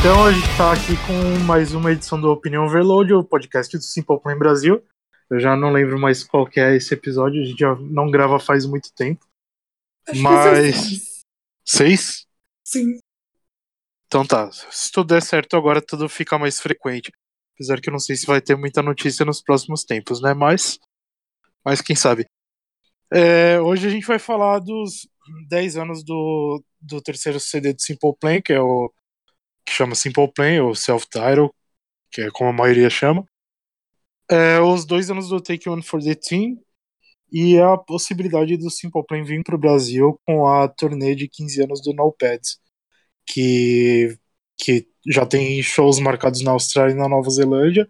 Então a gente está aqui com mais uma edição do Opinião Overload, o podcast do Simple Plan Brasil. Eu já não lembro mais qual que é esse episódio, a gente já não grava faz muito tempo. Acho Mas. que seis. Seis? Sim. Então tá. Se tudo der certo agora, tudo fica mais frequente. Apesar que eu não sei se vai ter muita notícia nos próximos tempos, né? Mas. Mas quem sabe. É, hoje a gente vai falar dos 10 anos do, do terceiro CD do Simple Plan, que é o. que chama Simple Plan, ou Self-Title, que é como a maioria chama. É, os dois anos do Take One for the Team e a possibilidade do Simple Plan vir para o Brasil com a turnê de 15 anos do No Pads, que, que já tem shows marcados na Austrália e na Nova Zelândia,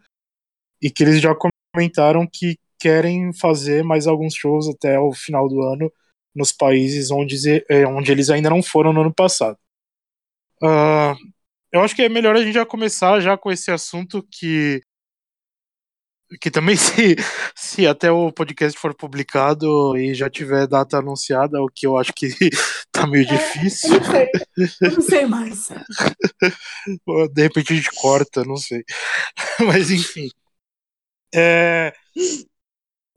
e que eles já comentaram que querem fazer mais alguns shows até o final do ano nos países onde, eh, onde eles ainda não foram no ano passado. Ah, eu acho que é melhor a gente já começar já com esse assunto que que também se, se até o podcast for publicado e já tiver data anunciada, o que eu acho que tá meio É, difícil, Eu não sei. Eu não sei mais. de repente a gente corta, não sei. Mas enfim. É,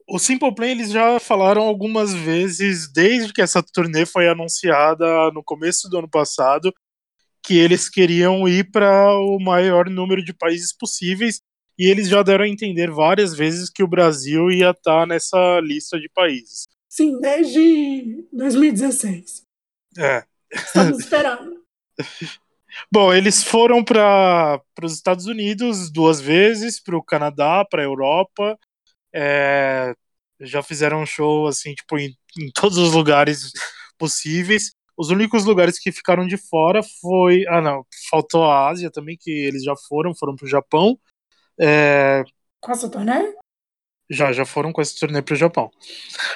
o Simple Plan eles já falaram algumas vezes, desde que essa turnê foi anunciada no começo do ano passado, que eles queriam ir para o maior número de países possíveis e eles já deram a entender várias vezes que o Brasil ia estar nessa lista de países. Sim, desde 2016. É. Estamos esperando. Bom, eles foram para os Estados Unidos duas vezes, para o Canadá, para a Europa. é, já fizeram um show assim, tipo, em, em todos os lugares possíveis. Os únicos lugares que ficaram de fora foi. Ah, não, faltou a Ásia também, que eles já foram, foram para o Japão. É, Com essa turnê? já, já foram com esse turnê para o Japão.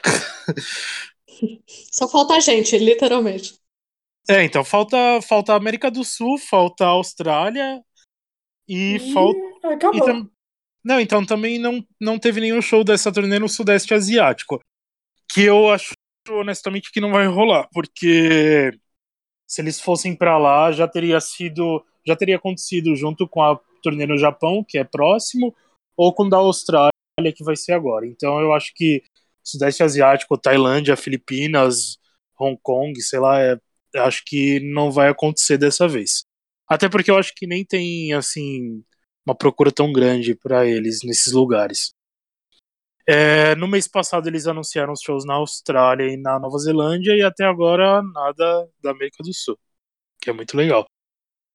Só falta a gente, literalmente. É, então falta, falta a América do Sul, falta a Austrália e falta. E acabou. tam- Não, então também não, não teve nenhum show dessa turnê no Sudeste Asiático. Que eu acho, honestamente, que não vai rolar, porque se eles fossem pra lá, já teria sido. Já teria acontecido junto com a turnê no Japão, que é próximo, ou com da Austrália, que vai ser agora. Então eu acho que Sudeste Asiático, Tailândia, Filipinas, Hong Kong, sei lá, é, acho que não vai acontecer dessa vez. Até porque eu acho que nem tem, assim, uma procura tão grande para eles nesses lugares. É, no mês passado eles anunciaram os shows na Austrália e na Nova Zelândia e até agora nada da América do Sul, que é muito legal.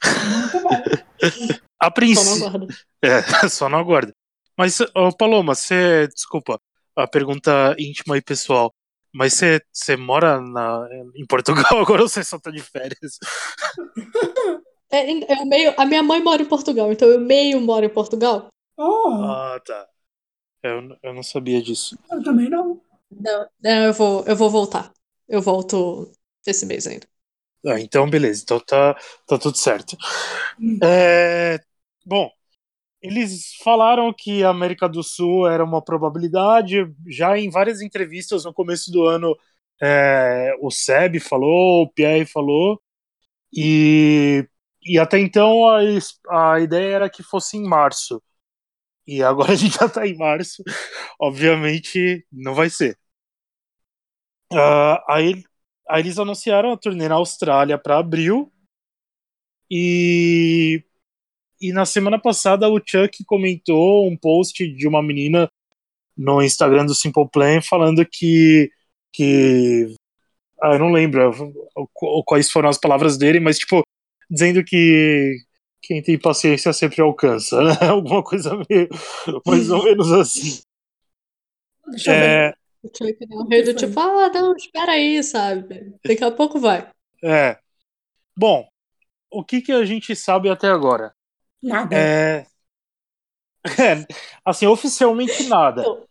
Muito bom. A Só não princípio, aguardo. é, só não aguarda. Mas, ô, Paloma, você, desculpa, a pergunta íntima e pessoal, mas você, você mora na, em Portugal agora ou você só tá de férias? É, eu meio, a minha mãe mora em Portugal, então eu meio moro em Portugal. Oh, Ah, tá. Eu, eu não sabia disso. eu também não. Não, não, eu vou, eu vou voltar. Eu volto esse mês ainda. Ah, então, beleza. Então tá, tá tudo certo. Hum. É, bom, eles falaram que a América do Sul era uma probabilidade. Já em várias entrevistas no começo do ano, é, o Seb falou, o Pierre falou. E, e até então a, a ideia era que fosse em março. E agora a gente já tá em março. Obviamente não vai ser. Ah, aí Aí eles anunciaram a turnê na Austrália para abril. E, e na semana passada o Chuck comentou um post de uma menina no Instagram do Simple Plan falando que. que ah, eu não lembro qu- quais foram as palavras dele, mas tipo, dizendo que quem tem paciência sempre alcança, né? Alguma coisa meio, mais ou menos assim. Deixa eu ver. É, O Chuck deu um rei do tipo, ah, não, espera aí, sabe? Daqui a pouco vai. é. Bom, o que, que a gente sabe até agora? Nada. É... é, assim, oficialmente nada. Então.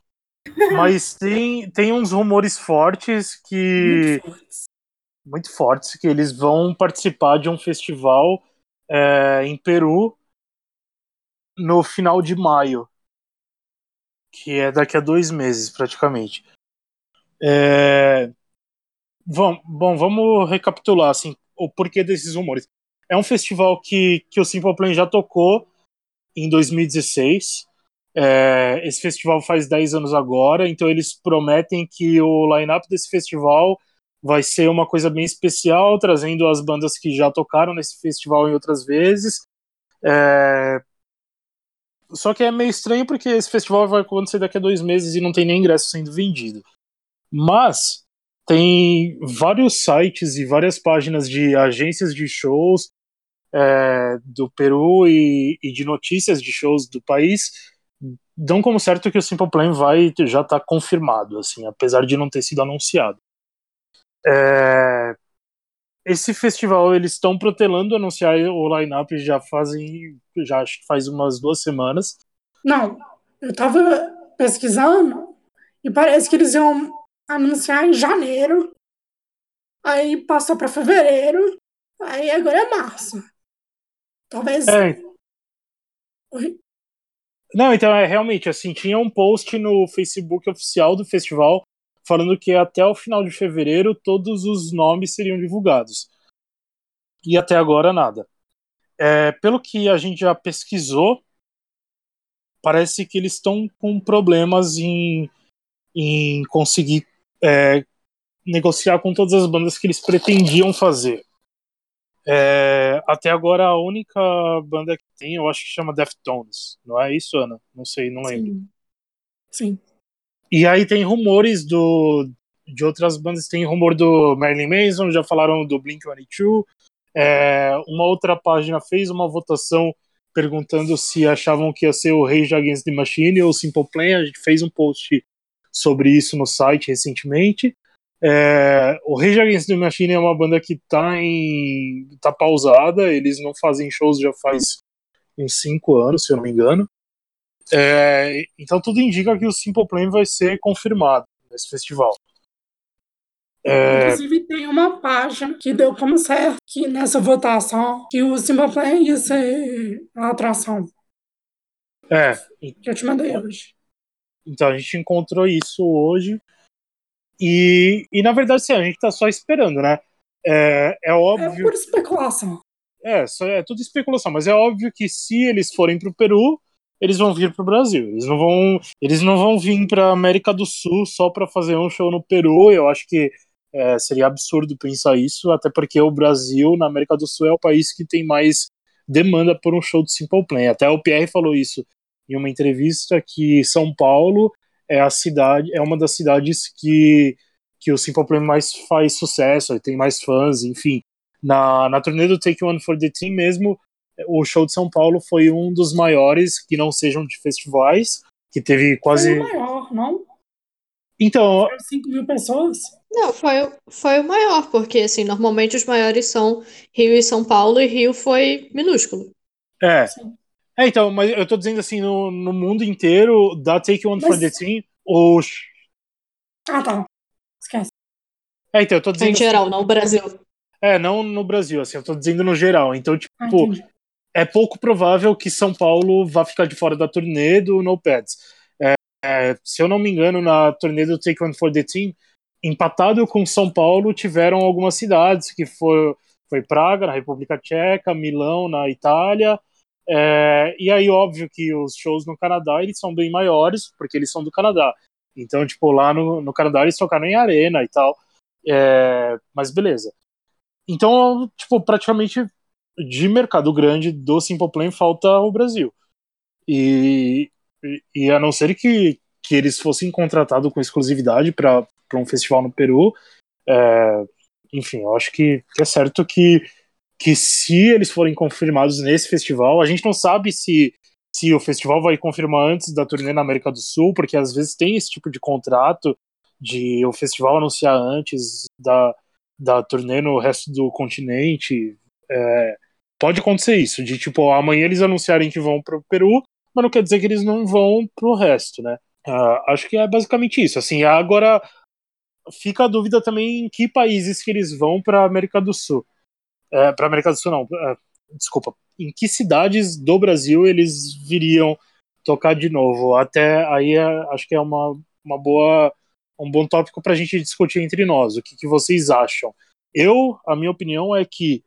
Mas tem, tem uns rumores fortes que. Muito fortes. Muito fortes, que eles vão participar de um festival é, em Peru no final de maio. Que é daqui a dois meses, praticamente. É, Bom, bom, vamos recapitular assim, o porquê desses rumores. é um festival que, que o Simple Plan já tocou em 2016. É, esse festival faz 10 anos agora, então eles prometem que o line-up desse festival vai ser uma coisa bem especial, trazendo as bandas que já tocaram nesse festival em outras vezes. É... Só que é meio estranho porque esse festival vai acontecer daqui a dois meses e não tem nem ingresso sendo vendido. Mas tem vários sites e várias páginas de agências de shows é, do Peru e, e, de notícias de shows do país dão como certo que o Simple Plan vai já está confirmado, assim, apesar de não ter sido anunciado. É, esse festival eles estão protelando anunciar o line-up já fazem já acho que faz umas duas semanas. Não, eu tava pesquisando e parece que eles iam anunciar em janeiro, aí passou para fevereiro, aí agora é março. Talvez. É. Oi? Não, então é realmente assim, tinha um post no Facebook oficial do festival falando que até o final de fevereiro todos os nomes seriam divulgados. E até agora nada. É, pelo que a gente já pesquisou, parece que eles estão com problemas em, em conseguir é, negociar com todas as bandas que eles pretendiam fazer. É, até agora a única banda que tem, eu acho que chama Deftones, não é isso, Ana? Não sei, não lembro. Sim. Sim. E aí tem rumores do de outras bandas, tem rumor do Marilyn Manson, já falaram do Blink-182. É, uma outra página fez uma votação perguntando se achavam que ia ser o Rage Against the Machine ou Simple Plan. A gente fez um post sobre isso no site recentemente. É, o Rage Against the Machine é uma banda que tá em tá pausada, eles não fazem shows já faz uns 5 anos, se eu não me engano. É, então tudo indica que o Simple Plan vai ser confirmado nesse festival. É... Inclusive tem uma página que deu como certo que nessa votação que o Simple Plan ia ser a atração. É. Que eu te mandei hoje. Então a gente encontrou isso hoje. E, e na verdade, sim, a gente tá só esperando, né? É, é óbvio. É por especulação. É, só é tudo especulação, mas é óbvio que se eles forem pro Peru, eles vão vir pro Brasil. Eles não vão, eles não vão vir pra América do Sul só para fazer um show no Peru. Eu acho que é, seria absurdo pensar isso, até porque o Brasil, na América do Sul, é o país que tem mais demanda por um show de Simple Plan. Até o Pierre falou isso em uma entrevista que São Paulo é a cidade, é uma das cidades que, que o Simple Plan mais faz sucesso, tem mais fãs, enfim. Na, na turnê do Take One for the Team mesmo, o show de São Paulo foi um dos maiores que não sejam de festivais, que teve quase. Foi o maior, não? Então. 5 mil pessoas? Não, foi, foi o maior, porque assim, normalmente os maiores são Rio e São Paulo, e Rio foi minúsculo. É. Sim. É, então, mas eu tô dizendo assim, no, no mundo inteiro, da Take One mas... for the Team, os. Ah, tá. Esquece. É, então, eu tô dizendo. Em geral, assim, não no Brasil. É, não no Brasil, assim, eu tô dizendo no geral. Então, tipo, ah, é pouco provável que São Paulo vá ficar de fora da turnê do No Pads. É, é, se eu não me engano, na turnê do Take One for the Team, empatado com São Paulo, tiveram algumas cidades, que foi, foi Praga, na República Tcheca, Milão, na Itália, é, e aí, óbvio que os shows no Canadá, eles são bem maiores, porque eles são do Canadá. Então, tipo, lá no, no Canadá eles tocaram em arena e tal. É, mas beleza. Então, tipo, praticamente de mercado grande do Simple Plan falta o Brasil. E, e, e a não ser que, que eles fossem contratados com exclusividade para um festival no Peru, é, enfim, eu acho que, que é certo que que se eles forem confirmados nesse festival, a gente não sabe se, se o festival vai confirmar antes da turnê na América do Sul, porque às vezes tem esse tipo de contrato de o festival anunciar antes da, da turnê no resto do continente. É, pode acontecer isso, de tipo, amanhã eles anunciarem que vão pro Peru, mas não quer dizer que eles não vão pro resto, né? Uh, acho que é basicamente isso. Assim, agora fica a dúvida também em que países que eles vão para América do Sul é, para América do Sul, não, é, desculpa, em que cidades do Brasil eles viriam tocar de novo? Até aí é, acho que é uma, uma boa, um bom tópico para a gente discutir entre nós. O que, que vocês acham? Eu, a minha opinião é que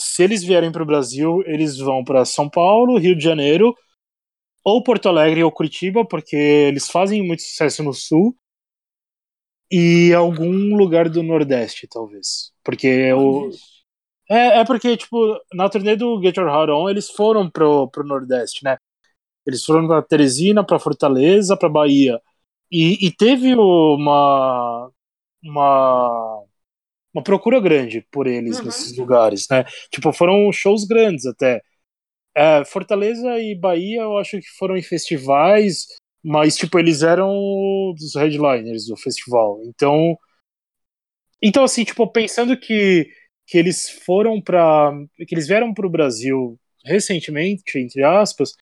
se eles vierem para o Brasil, eles vão para São Paulo, Rio de Janeiro, ou Porto Alegre ou Curitiba, porque eles fazem muito sucesso no Sul, e algum lugar do Nordeste, talvez. Porque o. É, é porque, tipo, na turnê do Get Your Heart On, eles foram pro, pro Nordeste, né? Eles foram pra Teresina, pra Fortaleza, pra Bahia. E, e teve uma, uma, uma procura grande por eles Uhum. nesses lugares, né? Tipo, foram shows grandes até. É, Fortaleza e Bahia, eu acho que foram em festivais, mas, tipo, eles eram os headliners do festival. Então, então assim, tipo, pensando que, que eles foram para que eles vieram para o Brasil recentemente, entre aspas,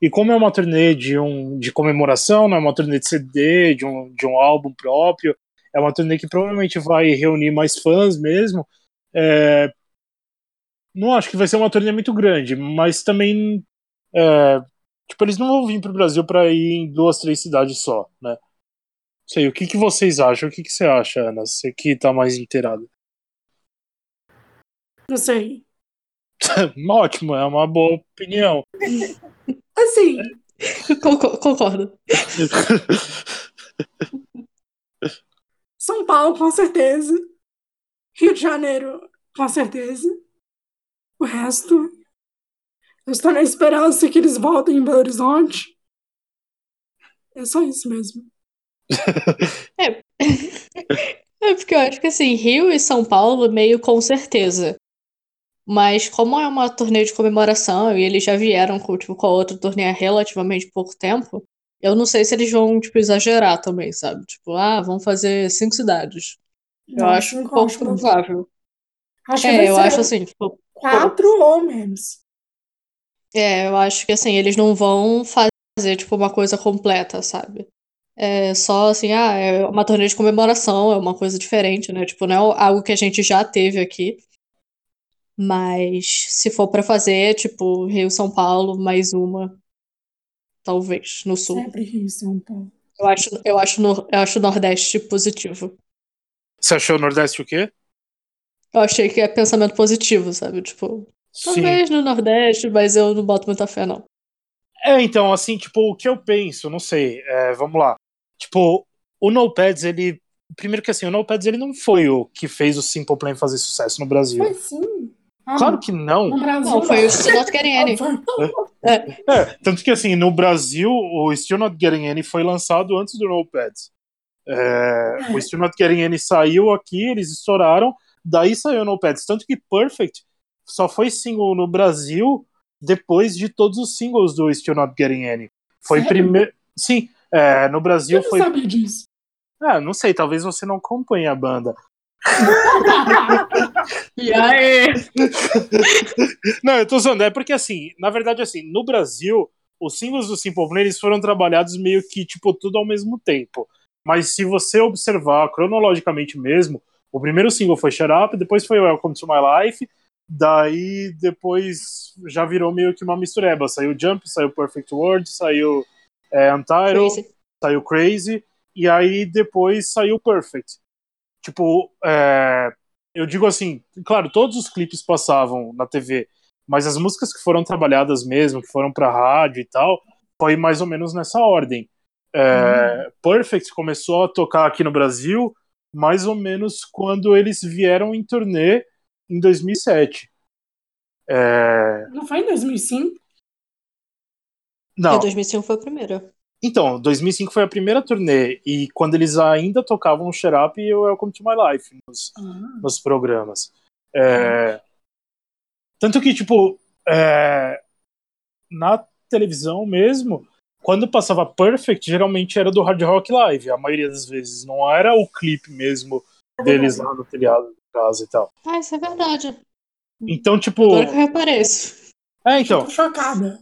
e como é uma turnê de, um, de comemoração, não é uma turnê de CD, de um, de um álbum próprio, é uma turnê que provavelmente vai reunir mais fãs mesmo. É, não acho que vai ser uma turnê muito grande, mas também é, tipo, eles não vão vir para o Brasil para ir em duas, três cidades só, né? Não sei, o que, que vocês acham? O que, que você acha, Ana? Você que tá mais inteirada. Não sei. Ótimo, é uma boa opinião. Assim, Concor- Concordo. São Paulo, com certeza. Rio de Janeiro, com certeza. O resto. Eu estou na esperança que eles voltem em Belo Horizonte. É só isso mesmo. É porque eu acho que assim, Rio e São Paulo, meio com certeza. Mas como é uma turnê de comemoração e eles já vieram com, tipo, com a outra turnê há relativamente pouco tempo, eu não sei se eles vão, tipo, exagerar também, sabe? Tipo, ah, vão fazer cinco cidades. Eu Não, acho cinco, um pouco acho provável. Acho É, eu acho assim, tipo, quatro ou menos. É, eu acho que assim, eles não vão fazer tipo uma coisa completa, sabe? É só assim, ah, é uma turnê de comemoração, é uma coisa diferente, né? Tipo, não é algo que a gente já teve aqui. Mas se for pra fazer, tipo, Rio, São Paulo, mais uma, talvez, no sul. Sempre Rio e São Paulo. Eu acho, eu acho, no, eu acho o Nordeste positivo. Você achou o Nordeste o quê? Eu achei que é pensamento positivo, sabe? Tipo, Sim. talvez no Nordeste, mas eu não boto muita fé, não. É, então, assim, tipo, o que eu penso, não sei, é, vamos lá. Tipo, o NoPads, ele. Primeiro que assim, o NoPads ele não foi o que fez o Simple Plan fazer sucesso no Brasil. Foi sim. Ah, Claro que não. No Brasil. Não, foi o Still Not Getting Any. É, tanto que assim, no Brasil, o Still Not Getting Any foi lançado antes do NoPads. É, o Still Not Getting Any saiu aqui, eles estouraram, daí saiu o NoPads. Tanto que Perfect só foi single no Brasil depois de todos os singles do Still Not Getting Any. Foi primeiro. Sim, é, no Brasil Eu não foi. sabia disso. Ah, não sei, talvez você não acompanhe a banda. E aí? Não, eu tô zoando, é porque assim, na verdade, assim, no Brasil, os singles do Simple Plan eles foram trabalhados meio que, tipo, tudo ao mesmo tempo. Mas se você observar cronologicamente mesmo, o primeiro single foi Shut Up, depois foi Welcome to My Life, daí depois já virou meio que uma mistureba. Saiu Jump, saiu Perfect World, saiu é, Untitled, Crazy. saiu Crazy, e aí depois saiu Perfect. Tipo, é, eu digo assim, claro, todos os clipes passavam na TV, mas as músicas que foram trabalhadas mesmo, que foram pra rádio e tal, foi mais ou menos nessa ordem. É, Perfect começou a tocar aqui no Brasil mais ou menos quando eles vieram em turnê em 2007. É, Não foi em 2005? não, E 2005 foi a primeira. Então, 2005 foi a primeira turnê, e quando eles ainda tocavam o Shut Up e o Welcome to My Life nos, Ah, nos programas. É, tanto que, tipo, é, na televisão mesmo, quando passava Perfect, geralmente era do Hard Rock Live, a maioria das vezes. Não era o clipe mesmo deles lá no telhado de casa e tal. Ah, isso é verdade. Então, tipo. Agora que eu reparei isso. É, então. Tô chocada.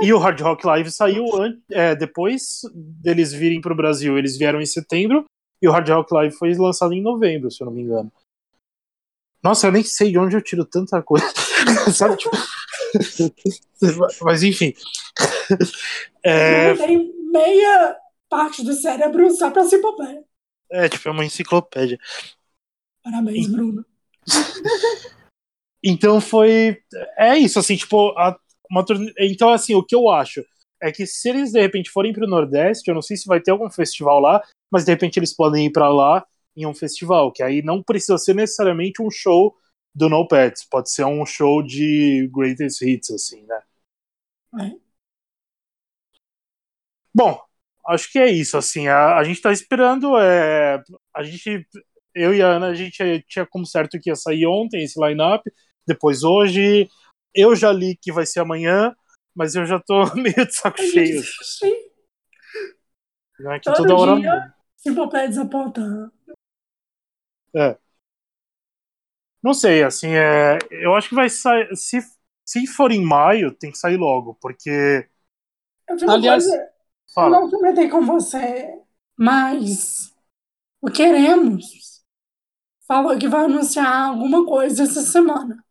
E o Hard Rock Live saiu é, depois deles virem pro Brasil. Eles vieram em setembro e o Hard Rock Live foi lançado em novembro, se eu não me engano. Nossa, eu nem sei de onde eu tiro tanta coisa. Sabe, tipo... Mas enfim. É, tenho meia parte do cérebro só pra se popé. É, tipo, é uma enciclopédia. Parabéns, Bruno. Então foi. É isso, assim, tipo, a, uma. Então, assim, o que eu acho é que se eles de repente forem para o Nordeste, eu não sei se vai ter algum festival lá, mas de repente eles podem ir para lá em um festival, que aí não precisa ser necessariamente um show do No Pets, pode ser um show de greatest hits, assim, né? É. Bom, acho que é isso, assim, a, a gente tá esperando, é, a gente, eu e a Ana, a gente tinha como certo que ia sair ontem esse line-up, depois hoje, eu já li que vai ser amanhã, mas eu já tô meio de saco cheio. Sim. Né, que Todo toda hora... dia, desapontando. É. Não sei, assim, é, eu acho que vai sair. Se, se for em maio, tem que sair logo, porque. Aliás, coisa, eu não comentei com você, mas o Queremos falou que vai anunciar alguma coisa essa semana.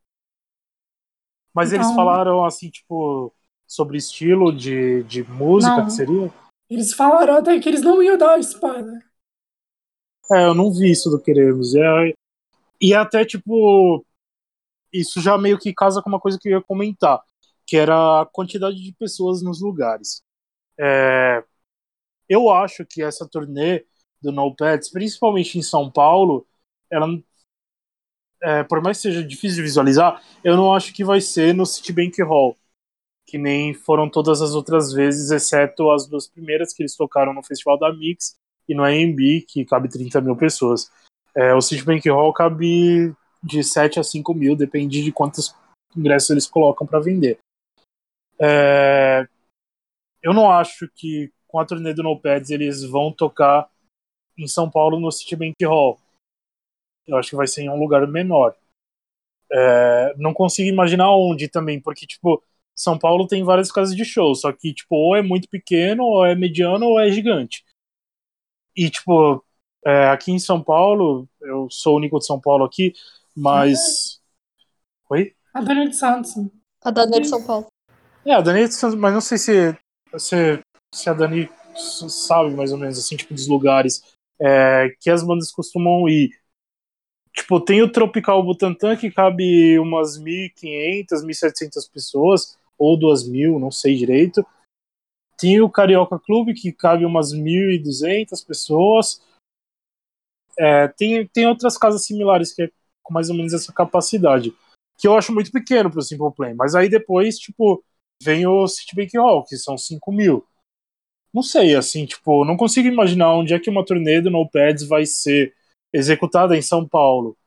Mas eles Então- falaram, assim, tipo, sobre estilo de, de música Não. que seria? Eles falaram até que eles não iam dar spoiler. É, eu não vi isso do Queremos. É, e até, tipo, isso já meio que casa com uma coisa que eu ia comentar, que era a quantidade de pessoas nos lugares. É, eu acho que essa turnê do No Pets, principalmente em São Paulo, ela, é, por mais que seja difícil de visualizar, eu não acho que vai ser no Citibank Hall, que nem foram todas as outras vezes, exceto as duas primeiras que eles tocaram no Festival da Mix e no AMB, que cabe 30 mil pessoas. É, o Citibank Hall cabe de 7 a 5 mil, depende de quantos ingressos eles colocam para vender. É, eu não acho que com a turnê do No Pads eles vão tocar em São Paulo no Citibank Hall. Eu acho que vai ser em um lugar menor. É, não consigo imaginar onde também, porque, tipo, São Paulo tem várias casas de show, só que, tipo, ou é muito pequeno, ou é mediano, ou é gigante. E, tipo, é, aqui em São Paulo, eu sou o único de São Paulo aqui, mas. Oi? A Dani de Santos. A Dani de São Paulo. É, a Dani, mas não sei se, se, se a Dani sabe mais ou menos, assim, tipo, dos lugares é, que as bandas costumam ir. Tipo, tem o Tropical Butantã, que cabe umas 1.500, 1.700 pessoas, ou 2.000, não sei direito. Tem o Carioca Clube, que cabe umas 1.200 pessoas. É, tem, tem outras casas similares que é com mais ou menos essa capacidade, que eu acho muito pequeno pro Simple Plan. Mas aí depois, tipo, vem o Citibank Hall, que são 5 mil. Não sei, assim, tipo, não consigo imaginar onde é que uma turnê do No Pads vai ser executada em São Paulo.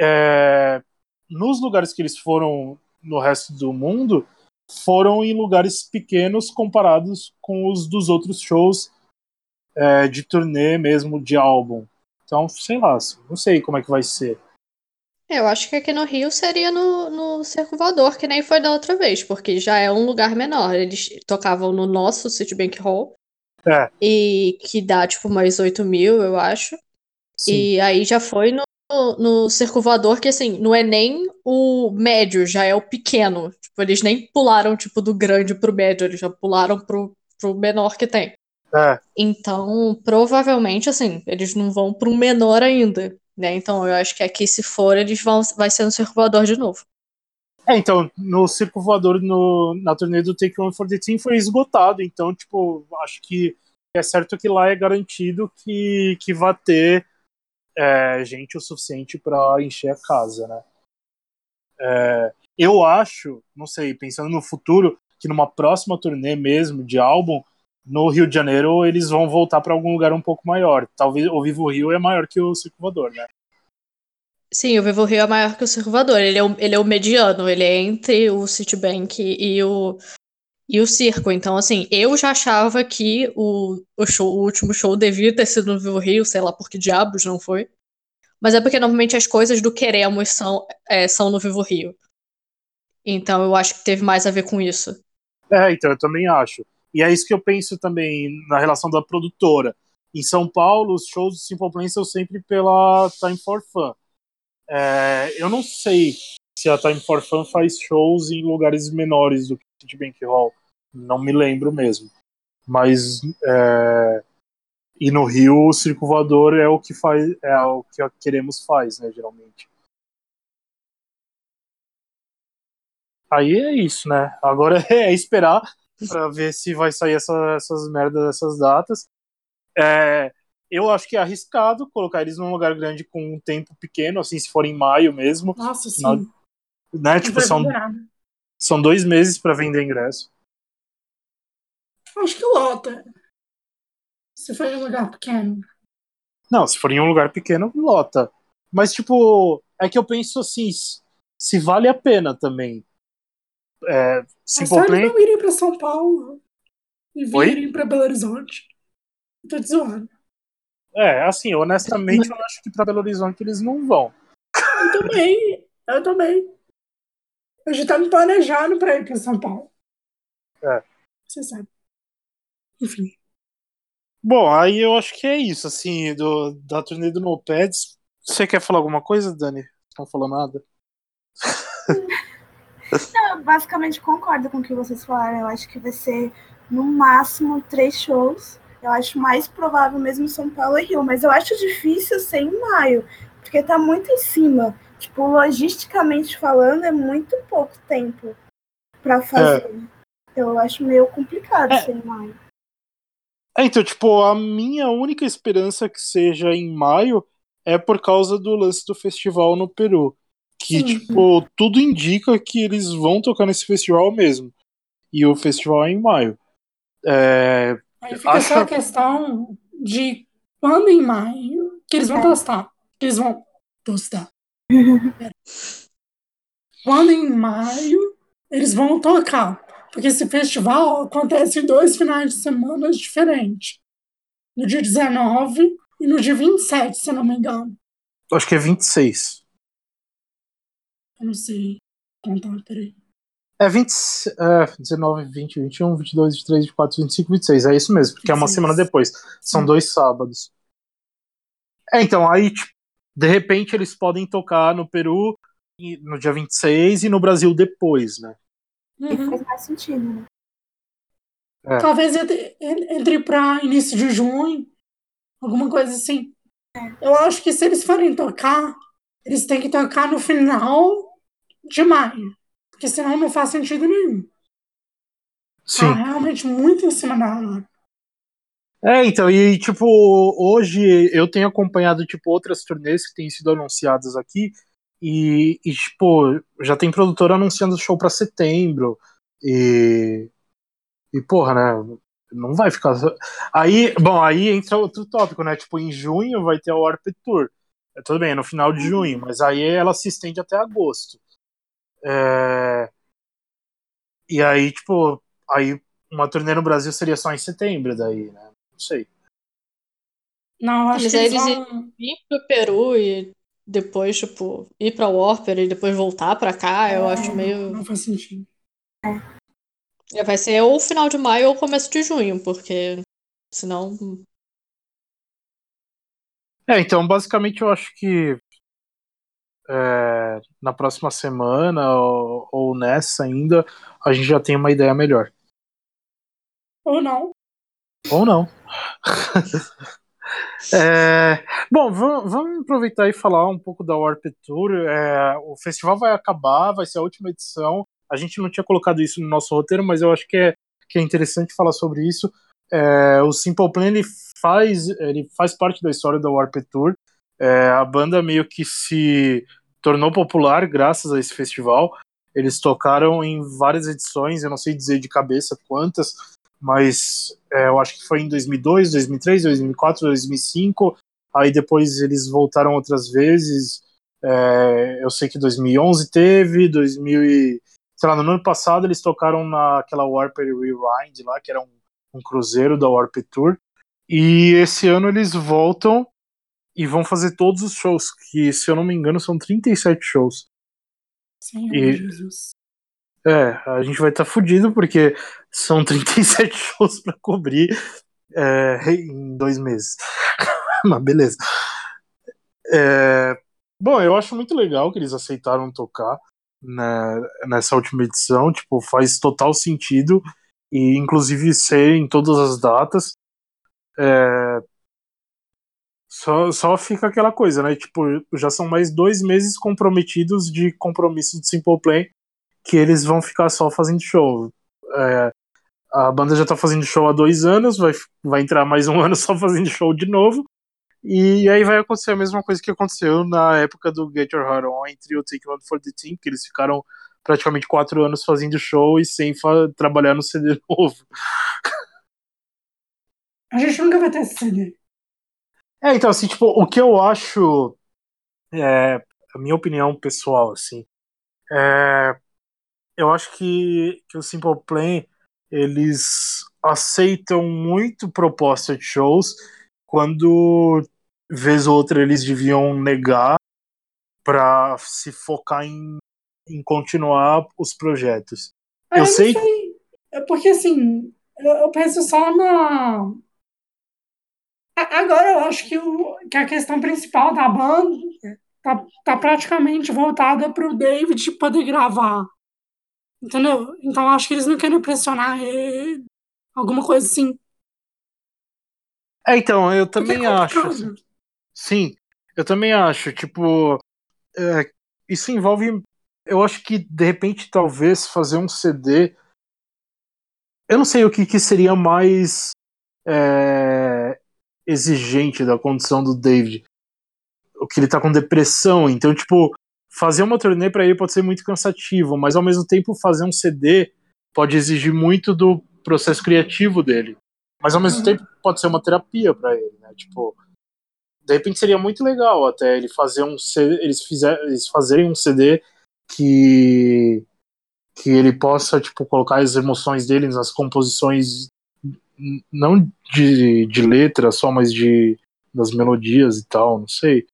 É, nos lugares que eles foram no resto do mundo, foram em lugares pequenos comparados com os dos outros shows é, de turnê mesmo, de álbum. Então, sei lá, não sei como é que vai ser. Eu acho que aqui no Rio seria no, no Cerco Voador, que nem foi da outra vez, porque já é um lugar menor. Eles tocavam no nosso Citibank Hall, É, e que dá tipo mais 8 mil, eu acho. sim. E aí já foi no, no Cerco Voador, que assim, não é nem o médio, já é o pequeno. Tipo, eles nem pularam tipo do grande pro médio, eles já pularam pro, pro menor que tem. É, Então, provavelmente, assim, eles não vão para um menor ainda, né? Então, eu acho que aqui, se for, eles vão, vai ser no Circo Voador de novo. É, então, no Circo Voador, no, na turnê do Take One for the Team foi esgotado, então, tipo, acho que é certo que lá é garantido que, que vai ter é, gente o suficiente para encher a casa, né? É, eu acho, não sei, pensando no futuro, que numa próxima turnê mesmo de álbum, no Rio de Janeiro eles vão voltar para algum lugar um pouco maior. Talvez o Vivo Rio é maior que o Circo Voador, né? Sim, o Vivo Rio é maior que o Circo Voador. Ele é o, ele é o mediano, ele é entre o Citibank e o, e o Circo. Então, assim, eu já achava que o, o, show, o último show devia ter sido no Vivo Rio, sei lá por que diabos não foi. Mas é porque normalmente as coisas do Queremos são, é, são no Vivo Rio. Então eu acho que teve mais a ver com isso. É, então eu também acho. E é isso que eu penso também na relação da produtora. Em São Paulo, os shows do Simple Plan são sempre pela Time for Fun. É, eu não sei se a Time for Fun faz shows em lugares menores do que o Citibank Hall. Não me lembro mesmo. Mas é, e no Rio o Circo Voador é o que faz, é o que a Queremos faz, né, geralmente. aí é isso, né? Agora é esperar para ver se vai sair essa, essas merdas, essas datas. É, eu acho que é arriscado colocar eles num lugar grande com um tempo pequeno, assim, se for em maio mesmo. Nossa, sim. Na- né? Tipo, são, são dois meses para vender ingresso. Acho que lota. Se for em um lugar pequeno. Não, se for em um lugar pequeno, lota. Mas, tipo, é que eu penso assim, se vale a pena também. É, Mas Simple eles Plan, não irem pra São Paulo e Oi? virem pra Belo Horizonte. Tô te zoando. É, assim, honestamente, eu acho que pra Belo Horizonte eles não vão. Eu também. Eu também. Eu já tava me planejando pra ir pra São Paulo. É. Você sabe. Enfim. Bom, aí eu acho que é isso, assim, do, da turnê do No Pads. Você quer falar alguma coisa, Dani? Não falou nada? Eu basicamente concordo com o que vocês falaram. Eu acho que vai ser no máximo três shows. Eu acho mais provável mesmo São Paulo e Rio, mas eu acho difícil ser em maio, porque tá muito em cima. Tipo, logisticamente falando, é muito pouco tempo pra fazer. Então eu acho meio complicado É. ser em maio. É, então, tipo, a minha única esperança que seja em maio é por causa do lance do festival no Peru. Que, Sim. tipo, tudo indica que eles vão tocar nesse festival mesmo. E o festival é em maio. É, Aí fica só a questão de quando em maio que eles vão É. tostar. Que eles vão tostar. Pera. Quando em maio eles vão tocar. Porque esse festival acontece em dois finais de semana diferentes. No dia 19 e no dia 27, se não me engano. acho que é 26. Eu não sei contar, peraí. É 20, é, 19, 20, 21, 22, 23, 24, 25, 26. É isso mesmo, porque é uma 26. semana depois. São Sim. dois sábados. É, então, aí, tipo, de repente, eles podem tocar no Peru no dia 26 e no Brasil depois, né? Uhum. Faz mais sentido, né? É. Talvez entre, entre para início de junho, alguma coisa assim. Eu acho que se eles forem tocar, eles têm que tocar no final de maio. Porque senão não faz sentido nenhum. Sim. Tá realmente muito em cima da hora. É, então, e tipo, hoje eu tenho acompanhado, tipo, outras turnês que têm sido anunciadas aqui, e, e, tipo, já tem produtor anunciando show pra setembro, e, e porra, né, não vai ficar... Aí, bom, aí entra outro tópico, né, tipo, em junho vai ter a Warped Tour, é, tudo bem, é no final de junho, mas aí ela se estende até agosto. É, E aí, tipo, aí uma turnê no Brasil seria só em setembro, daí, né, não sei. Não, acho Mas que aí eles eles vão. Ir pro Peru e depois, tipo, ir pra Warper e depois voltar pra cá, eu acho Não, meio. Não faz sentido. É, Vai ser ou final de maio ou começo de junho, porque senão. É, então, basicamente, eu acho que é, na próxima semana ou, ou nessa ainda, a gente já tem uma ideia melhor. Ou não. Ou não. É, bom, vamos, vamos aproveitar e falar um pouco da Warped Tour. É, o festival vai acabar, vai ser a última edição. A gente não tinha colocado isso no nosso roteiro, mas eu acho que é, que é interessante falar sobre isso. É, o Simple Plan ele faz, ele faz parte da história da Warped Tour. É, a banda meio que se tornou popular graças a esse festival. Eles tocaram em várias edições, eu não sei dizer de cabeça quantas, mas é, eu acho que foi em 2002, 2003, 2004, 2005. Aí depois eles voltaram outras vezes. É, eu sei que 2011 teve, 2000 e, sei lá, no ano passado eles tocaram naquela Warped Rewind lá, que era um, um cruzeiro da Warped Tour. E esse ano eles voltam e vão fazer todos os shows, que se eu não me engano são 37 shows. Senhor E- Jesus. É, a gente vai estar tá fudido porque são 37 shows pra cobrir é, em dois meses. Mas beleza. É, bom, eu acho muito legal que eles aceitaram tocar né, nessa última edição. Tipo, faz total sentido. E inclusive ser em todas as datas. É, só, só fica aquela coisa, né? Tipo, já são mais dois meses comprometidos de compromisso de Simple Plan que eles vão ficar só fazendo show. É, a banda já tá fazendo show há dois anos, vai, vai entrar mais um ano só fazendo show de novo. E aí vai acontecer a mesma coisa que aconteceu na época do Get Your Heart On entre o Take One for the Team, que eles ficaram praticamente quatro anos fazendo show e sem trabalhar no CD novo. A gente nunca vai ter esse CD. É, então, assim, tipo, o que eu acho. É, a minha opinião pessoal, assim. É, eu acho que, que o Simple Plan eles aceitam muito proposta de shows quando vez ou outra eles deviam negar para se focar em, em continuar os projetos. Ah, eu, sei... sei. É porque assim, eu penso só na. Agora eu acho que, o, que a questão principal da banda tá, tá praticamente voltada pro David poder gravar. Entendeu? Então acho que eles não querem pressionar ele, alguma coisa assim. É, então, eu também é acho. Sim, eu também acho. Tipo, é, isso envolve. Eu acho que, de repente, talvez fazer um CD. Eu não sei o que, que seria mais é, exigente da condição do David. O que ele tá com depressão. Então, tipo, fazer uma turnê para ele pode ser muito cansativo, mas ao mesmo tempo fazer um CD pode exigir muito do processo criativo dele. Mas ao mesmo uhum. tempo pode ser uma terapia para ele, né? Tipo, de repente seria muito legal até ele fazer um CD, eles fizer, eles fazerem um CD que que ele possa tipo colocar as emoções dele nas composições não de, de letra só, mas de das melodias e tal, não sei.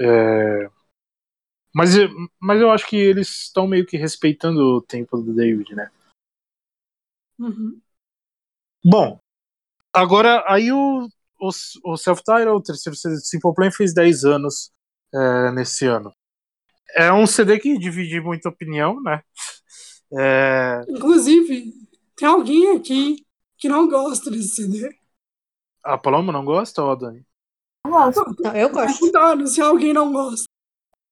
É, mas, mas eu acho que eles estão meio que respeitando o tempo do David, né? Uhum. Bom, agora aí o, o, o Self-Title, o terceiro CD do Simple Plan, fez 10 anos é, nesse ano. É um CD que divide muita opinião, né? É... Inclusive, tem alguém aqui que não gosta desse CD. A Paloma não gosta, ou a Dani? Não gosto. Não, eu gosto. Perguntando se alguém não gosta.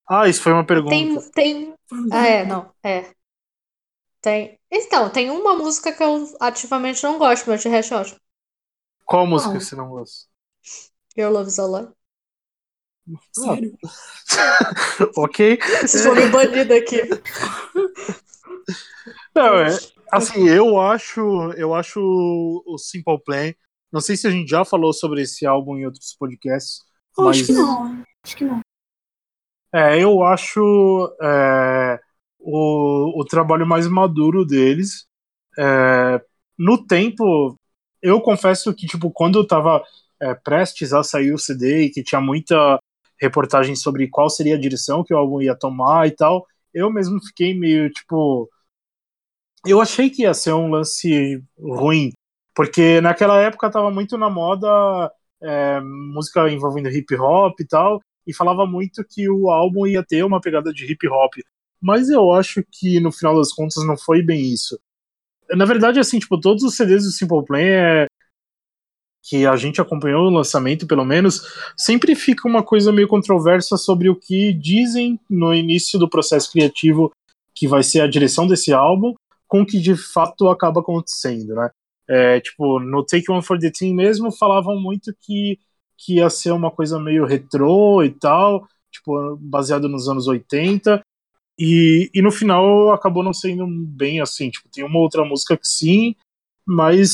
Ah, isso foi uma pergunta. Tem, tem. Ah, é, não, é. Tem. Então, tem uma música que eu ativamente não gosto, mas de resto é ótimo. Qual música você não gosta? Your Love is a Lie. Sério? ok. Vocês vão me banir daqui. Não, é, assim, eu acho, eu acho o Simple Plan. Não sei se a gente já falou sobre esse álbum em outros podcasts. mas... Acho que não. Acho que não. É, eu acho é, o, o trabalho mais maduro deles. É, no tempo, eu confesso que, tipo, quando eu tava é, prestes a sair o CD e que tinha muita reportagem sobre qual seria a direção que o álbum ia tomar e tal, eu mesmo fiquei meio, tipo... Eu achei que ia ser um lance ruim, porque naquela época tava muito na moda é, música envolvendo hip hop e tal, e falava muito que o álbum ia ter uma pegada de hip hop. Mas eu acho que no final das contas não foi bem isso. Na verdade, assim, tipo, todos os CDs do Simple Plan é... que a gente acompanhou o lançamento, pelo menos, sempre fica uma coisa meio controversa sobre o que dizem no início do processo criativo que vai ser a direção desse álbum, com o que de fato acaba acontecendo, né? É, tipo, no Take One for the Team mesmo falavam muito que que ia ser uma coisa meio retrô e tal, tipo, baseado nos anos 80. E, e no final acabou não sendo bem assim. Tipo, tem uma outra música que sim, mas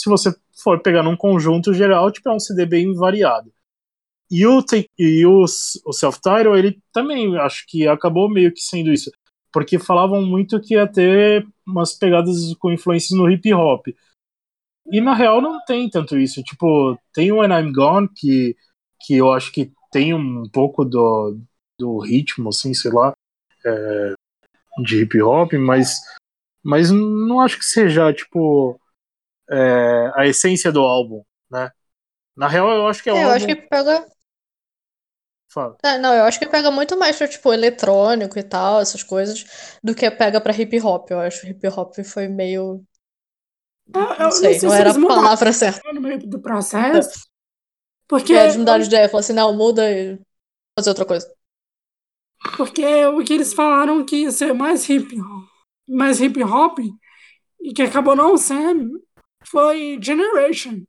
se você for pegar num conjunto geral, tipo, é um CD bem variado. E o, e o, o Self-Title, ele também acho que acabou meio que sendo isso. Porque falavam muito que ia ter umas pegadas com influências no hip hop. E na real não tem tanto isso. Tipo, tem o When I'm Gone, que, que eu acho que tem um pouco do, do ritmo, assim, sei lá, é, de hip hop, mas, mas não acho que seja, tipo, é, a essência do álbum, né? Na real, eu acho que é, é Eu álbum... acho que pega. Fala. É, não, eu acho que pega muito mais pra, tipo, eletrônico e tal, essas coisas, do que pega pra hip hop. Eu acho que hip hop foi meio ah, não, sei, não, sei não era a palavra certa. No meio do processo. Porque. É, eles mudaram de ideia, falaram assim, não, muda e fazer outra coisa. Porque o que eles falaram que ia ser mais hip hop. mais hip hop e que acabou não sendo foi Generation.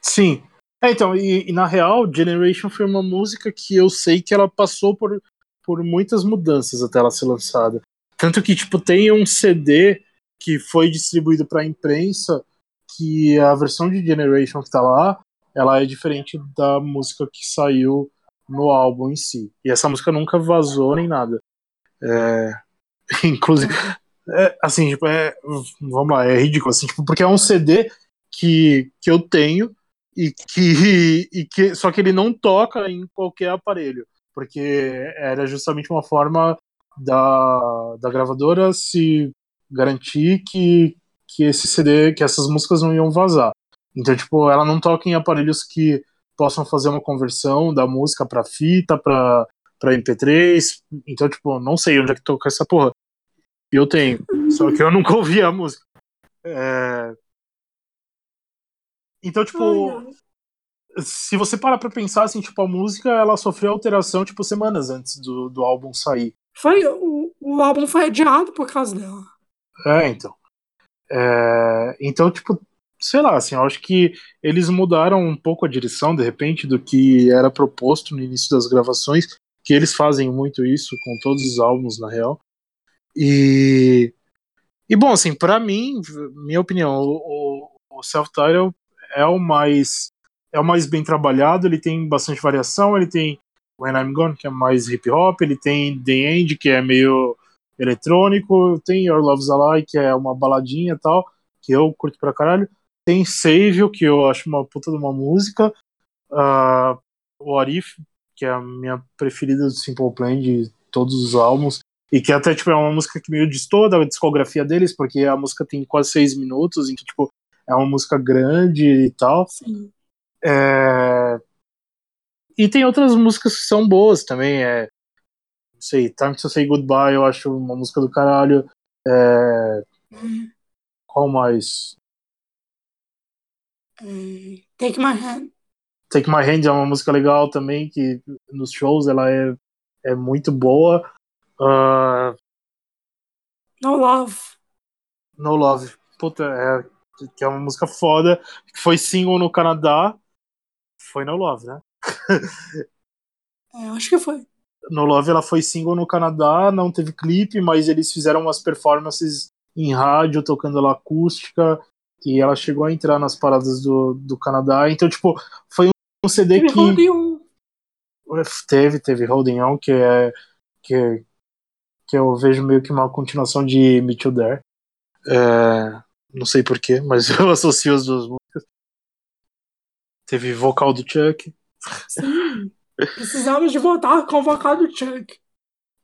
Sim. É, então, e, e, na real, Generation foi uma música que eu sei que ela passou por, por muitas mudanças até ela ser lançada. Tanto que, tipo, tem um CD que foi distribuído para a imprensa que a versão de Generation que tá lá, ela é diferente da música que saiu no álbum em si. E essa música nunca vazou nem nada. É, inclusive, é, assim, tipo, é, vamos lá, é ridículo, assim, tipo, porque é um CD que, que eu tenho e que, e que só que ele não toca em qualquer aparelho, porque era justamente uma forma da, da gravadora se garantir que, que esse CD, que essas músicas não iam vazar. Então, tipo, ela não toca em aparelhos que possam fazer uma conversão da música para fita, para para MP3. Então, tipo, não sei onde é que toca essa porra. Eu tenho, só que eu nunca ouvi a música. É... Então, tipo, se você parar pra pensar, assim, tipo, a música, ela sofreu alteração, tipo, semanas antes do, do álbum sair. Foi, o, o álbum foi adiado por causa dela. É, então. É, então, tipo, sei lá, assim, eu acho que eles mudaram um pouco a direção, de repente, do que era proposto no início das gravações, que eles fazem muito isso com todos os álbuns, na real. E, e bom, assim, para mim, minha opinião, o, o Self-Title é o mais é o mais bem trabalhado, ele tem bastante variação, ele tem When I'm Gone, que é mais hip hop, ele tem The End, que é meio eletrônico, tem Your Love's a Lie, que é uma baladinha e tal, que eu curto pra caralho. Tem Save, que eu acho uma puta de uma música. Uh, What If, que é a minha preferida do Simple Plan de todos os álbuns. E que até, tipo, é uma música que meio distorce da discografia deles, porque a música tem quase seis minutos, então, tipo, é uma música grande e tal. Sim. É... E tem outras músicas que são boas também, é... Não sei, Time to Say Goodbye, eu acho uma música do caralho. É... Qual mais? Take My Hand. Take My Hand é uma música legal também, que nos shows ela é, é muito boa. Uh... No Love. No Love. Puta, é, que é uma música foda, que foi single no Canadá. Foi No Love, né? é, acho que foi. No Love ela foi single no Canadá, não teve clipe, mas eles fizeram umas performances em rádio, tocando ela acústica, e ela chegou a entrar nas paradas do, do Canadá. Então, tipo, foi um CD teve que. Holding on. Teve, teve Holding On, que é. Que, que eu vejo meio que uma continuação de Me Too There. É, não sei porquê, mas eu associo as duas músicas. Teve vocal do Chuck. Sim. Precisamos de voltar com o vocal do Chuck.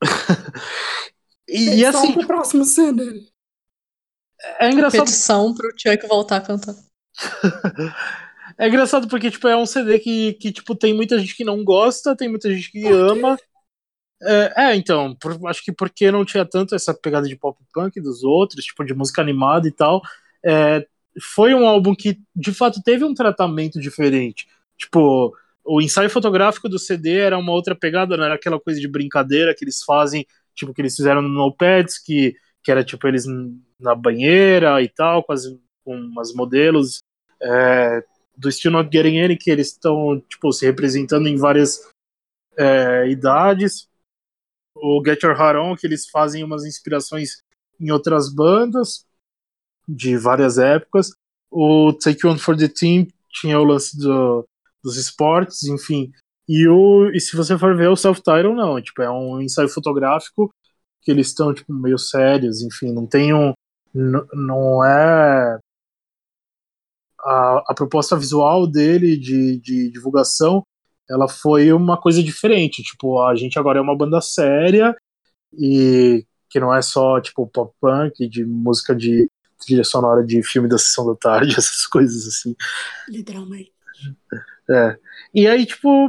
e, e assim. Pro próximo CD. É engraçado. Petição pro Chuck voltar a cantar. é engraçado porque, tipo, é um CD que, que, tipo, tem muita gente que não gosta, tem muita gente que ama. É, é, então, por, acho que porque não tinha tanto essa pegada de pop punk dos outros, tipo, de música animada e tal. É, foi um álbum que, de fato, teve um tratamento diferente. Tipo, o ensaio fotográfico do CD era uma outra pegada, não era aquela coisa de brincadeira que eles fazem, tipo, que eles fizeram no Notepads, que, que era, tipo, eles na banheira e tal, as, com umas modelos é, do Still Not Getting Any, que eles estão, tipo, se representando em várias é, idades. O Get Your Heart On, que eles fazem umas inspirações em outras bandas de várias épocas. O Take One for the Team tinha o lance do, dos esportes, enfim. E, o, e se você for ver o self-title, não. Tipo, é um ensaio fotográfico que eles estão tipo, meio sérios, enfim, não tem um. Não é. A, a proposta visual dele de, de divulgação ela foi uma coisa diferente. Tipo, a gente agora é uma banda séria e que não é só tipo pop punk de música de trilha sonora de filme da sessão da tarde, essas coisas assim. Literalmente. É. E aí, tipo,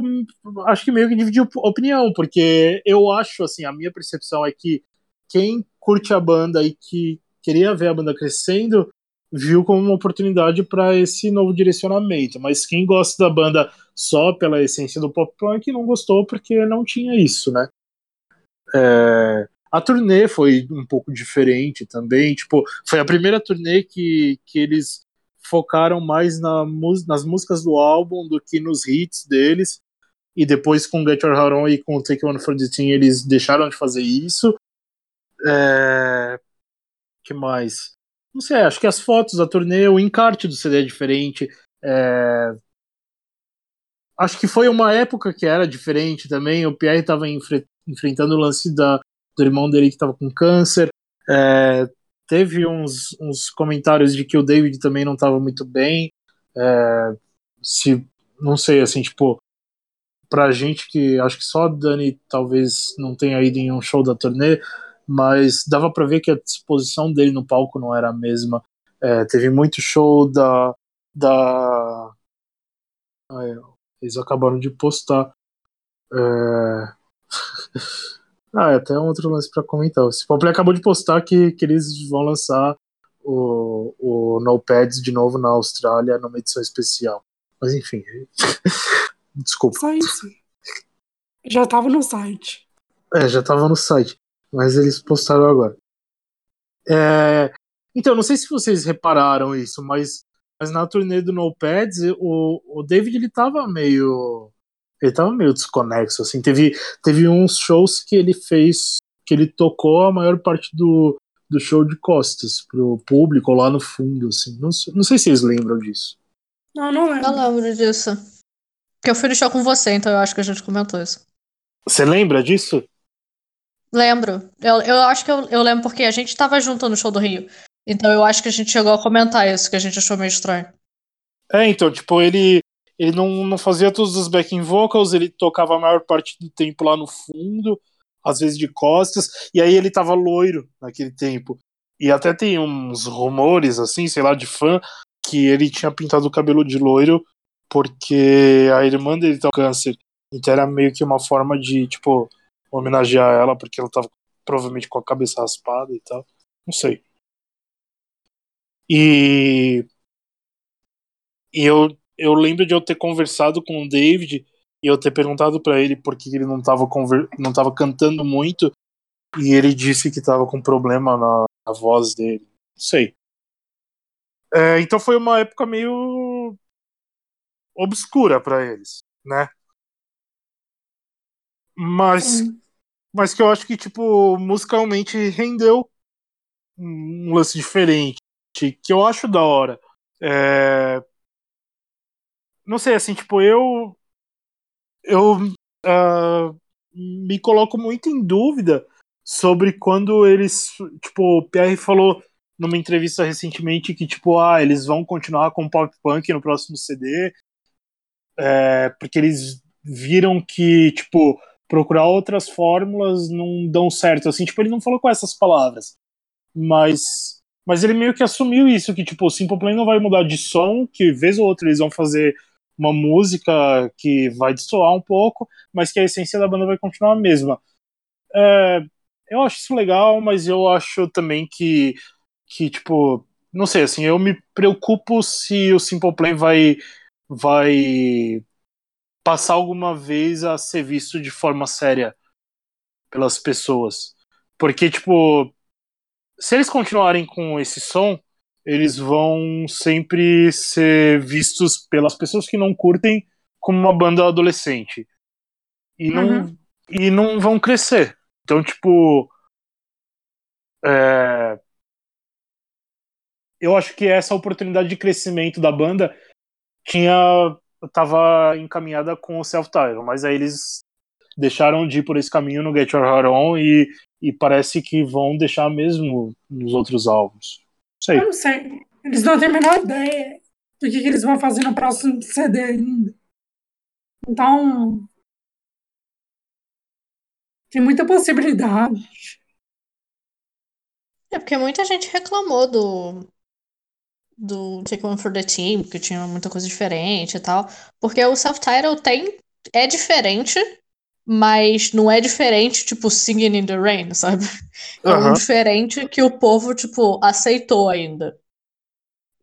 acho que meio que dividiu opinião, porque eu acho, assim, a minha percepção é que quem curte a banda e que queria ver a banda crescendo, viu como uma oportunidade para esse novo direcionamento. Mas quem gosta da banda só pela essência do pop punk não gostou porque não tinha isso, né? É... A turnê foi um pouco diferente também. Tipo, foi a primeira turnê que, que eles focaram mais na, nas músicas do álbum do que nos hits deles. E depois com Get Your Heart On e com Take One for the Team eles deixaram de fazer isso. É... que mais? Não sei, acho que as fotos da turnê, o encarte do CD é diferente. É... Acho que foi uma época que era diferente também. O Pierre estava enfre... enfrentando o lance da, do irmão dele que estava com câncer. É... Teve uns, uns comentários de que o David também não estava muito bem. É... Se, não sei, assim, tipo, pra gente que acho que só a Dani talvez não tenha ido em um show da turnê, mas dava para ver que a disposição dele no palco não era a mesma. É, teve muito show da. da... eles acabaram de postar. É... ah, é até um outro lance para comentar. O Cipople acabou de postar que, que eles vão lançar o, o Notepads de novo na Austrália numa edição especial. Mas enfim. Desculpa. Só isso. Já tava no site. É, já tava no site mas eles postaram agora. É, então, não sei se vocês repararam isso, mas, mas na turnê do Notepads, o, o David ele tava meio. Ele tava meio desconexo, assim. Teve, teve uns shows que ele fez, que ele tocou a maior parte do, do show de costas pro público lá no fundo, assim. Não, não sei se vocês lembram disso. Não, não lembro. Eu lembro disso. Porque eu fui no show com você, então eu acho que a gente comentou isso. Você lembra disso? Lembro. Eu, eu acho que eu, eu lembro porque a gente tava junto no show do Rio. Então eu acho que a gente chegou a comentar isso, que a gente achou meio estranho. É, então, tipo, ele, ele não, não fazia todos os backing vocals, ele tocava a maior parte do tempo lá no fundo, às vezes de costas, e aí ele tava loiro naquele tempo. E até tem uns rumores, assim, sei lá, de fã, que ele tinha pintado o cabelo de loiro porque a irmã dele tem câncer. Então era meio que uma forma de, tipo, homenagear ela porque ela tava provavelmente com a cabeça raspada e tal. Não sei. E, e eu, eu lembro de eu ter conversado com o David e eu ter perguntado para ele por que ele não tava, conver... não tava cantando muito e ele disse que tava com problema na, na voz dele. Não sei. É, então foi uma época meio obscura para eles, né? Mas, mas que eu acho que, tipo, musicalmente rendeu um lance diferente, que eu acho da hora. É... Não sei, assim, tipo, eu. Eu uh, me coloco muito em dúvida sobre quando eles. Tipo, o Pierre falou numa entrevista recentemente que, tipo, ah, eles vão continuar com pop punk no próximo CD. É, porque eles viram que, tipo, procurar outras fórmulas não dão certo. Assim, tipo, ele não falou com essas palavras. Mas, mas ele meio que assumiu isso, que, tipo, o Simple Plan não vai mudar de som, que vez ou outra eles vão fazer uma música que vai destoar um pouco, mas que a essência da banda vai continuar a mesma. É, eu acho isso legal, mas eu acho também que, que tipo, não sei, assim, eu me preocupo se o Simple Plan vai vai passar alguma vez a ser visto de forma séria pelas pessoas. Porque, tipo, se eles continuarem com esse som, eles vão sempre ser vistos pelas pessoas que não curtem como uma banda adolescente. E não, uhum. e não vão crescer. Então, tipo. É... Eu acho que essa oportunidade de crescimento da banda tinha estava encaminhada com o self-title, mas aí eles deixaram de ir por esse caminho no Get Your Heart On e, e parece que vão deixar mesmo nos outros álbuns. Sei. Eu não sei. Eles não têm a menor ideia do que, que eles vão fazer no próximo CD ainda. Então. Tem muita possibilidade. É porque muita gente reclamou do, do Take One for the Team, que tinha muita coisa diferente e tal. Porque o self-title tem. É diferente, mas não é diferente, tipo, Singing in the Rain, sabe? É um diferente que o povo, tipo, aceitou ainda.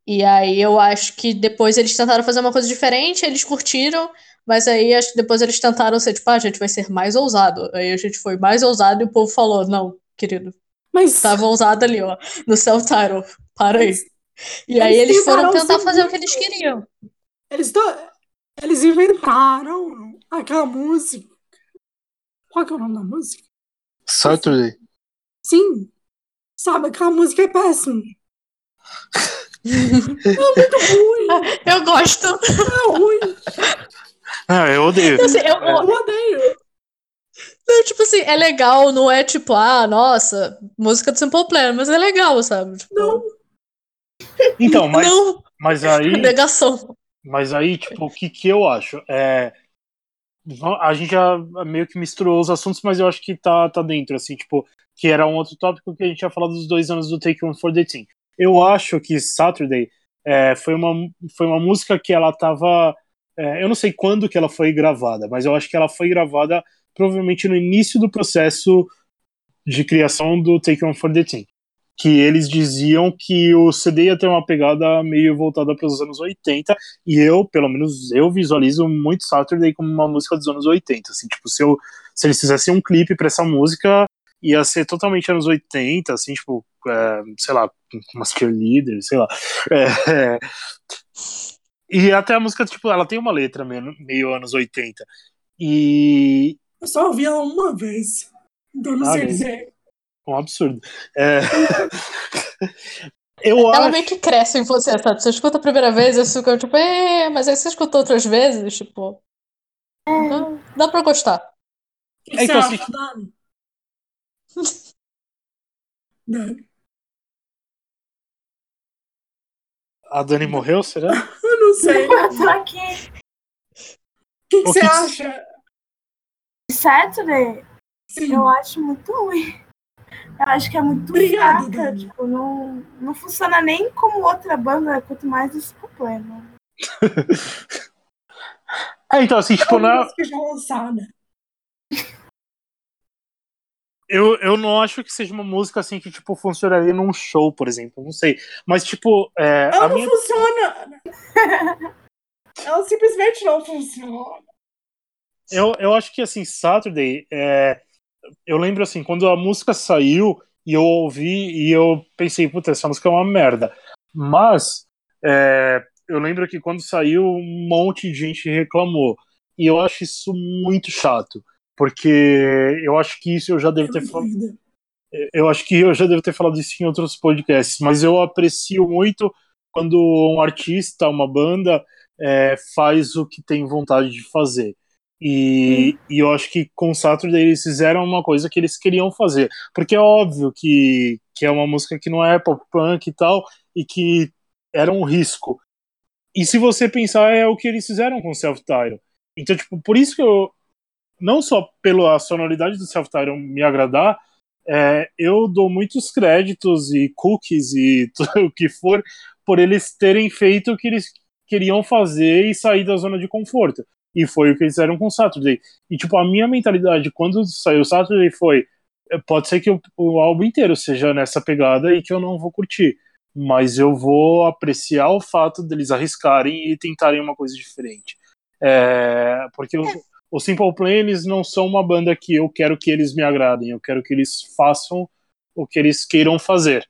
E aí eu acho que depois eles tentaram fazer uma coisa diferente, eles curtiram, mas aí depois eles tentaram ser, tipo, ah, a gente vai ser mais ousado. Aí a gente foi mais ousado e o povo falou, não, querido. Mas Tava usado ali, ó, no self-title. Para aí. E aí Eles eles foram tentar fazer o que eles queriam. eles, tão- eles inventaram aquela música. Qual que é o nome da música? Saturday. Sim. Sabe, aquela música é péssima. É muito ruim. Eu gosto. É ruim. Ah, eu odeio. Assim, eu, Eu odeio. Não, tipo assim, é legal, não é tipo, ah, nossa, música do Simple Plan, mas é legal, sabe? Tipo, Não. Então, mas, não, mas aí. negação. Mas aí, tipo, o que, que eu acho? É, a gente já meio que misturou os assuntos, mas eu acho que tá, tá dentro, assim, tipo, que era um outro tópico que a gente ia falar dos dois anos do Take One for the Team. Eu acho que Saturday é, foi, uma, foi uma música que ela tava. é, eu não sei quando que ela foi gravada, mas eu acho que ela foi gravada provavelmente no início do processo de criação do Take One for the Team. Que eles diziam que o CD ia ter uma pegada meio voltada para os anos 80, e eu, pelo menos, eu visualizo muito Saturday como uma música dos anos 80. Assim, tipo, se, eu, se eles fizessem um clipe para essa música, ia ser totalmente anos 80, assim, tipo, é, sei lá, umas cheerleaders, sei lá. É, é. E até a música, tipo, ela tem uma letra meio, meio anos 80. E. Eu só ouvi ela uma vez. Então não Ah, sei dizer. Um absurdo. É, eu Ela acho. meio que cresce em você, sabe? Você escuta a primeira vez você fica tipo, é, mas aí você escutou outras vezes, tipo. Dá, dá pra gostar. O que, É, então, acha, assim- Dani? Dani? A Dani morreu, será? Eu não sei. O que, você que- acha? Saturday, Sim. eu acho muito ruim. Eu acho que é muito Obrigada, fraca. Dani. Tipo, não, não funciona nem como outra banda, quanto mais esse problema. É, então, assim, tipo, não é- já lançada. eu, eu não acho que seja uma música assim que, tipo, funcionaria num show, por exemplo. Não sei. Mas, tipo, é, Ela a não minha. funciona. Ela simplesmente não funciona. Eu, eu acho que, assim, Saturday, é, eu lembro, assim, quando a música saiu e eu ouvi e eu pensei, puta, essa música é uma merda. Mas, é, eu lembro que quando saiu, um monte de gente reclamou. E eu acho isso muito chato. Porque eu acho que isso eu já devo ter falado. Doida. Eu acho que eu já devo ter falado isso em outros podcasts, mas eu aprecio muito quando um artista, uma banda, é, faz o que tem vontade de fazer. E, e eu acho que com Saturday eles fizeram uma coisa que eles queriam fazer. Porque é óbvio que, que é uma música que não é pop punk e tal, e que era um risco. E se você pensar, é o que eles fizeram com o Self-Title. Então, tipo, por isso que eu, não só pela sonoridade do Self-Title me agradar, é, eu dou muitos créditos e cookies e tudo o que for por eles terem feito o que eles queriam fazer e sair da zona de conforto. E foi o que eles fizeram com o Saturday. E, tipo, a minha mentalidade quando saiu o Saturday foi: eh, pode ser que o, o álbum inteiro seja nessa pegada e que eu não vou curtir. Mas eu vou apreciar o fato deles arriscarem e tentarem uma coisa diferente. É, porque o, o Simple Plan, eles não são uma banda que eu quero que eles me agradem, eu quero que eles façam o que eles queiram fazer.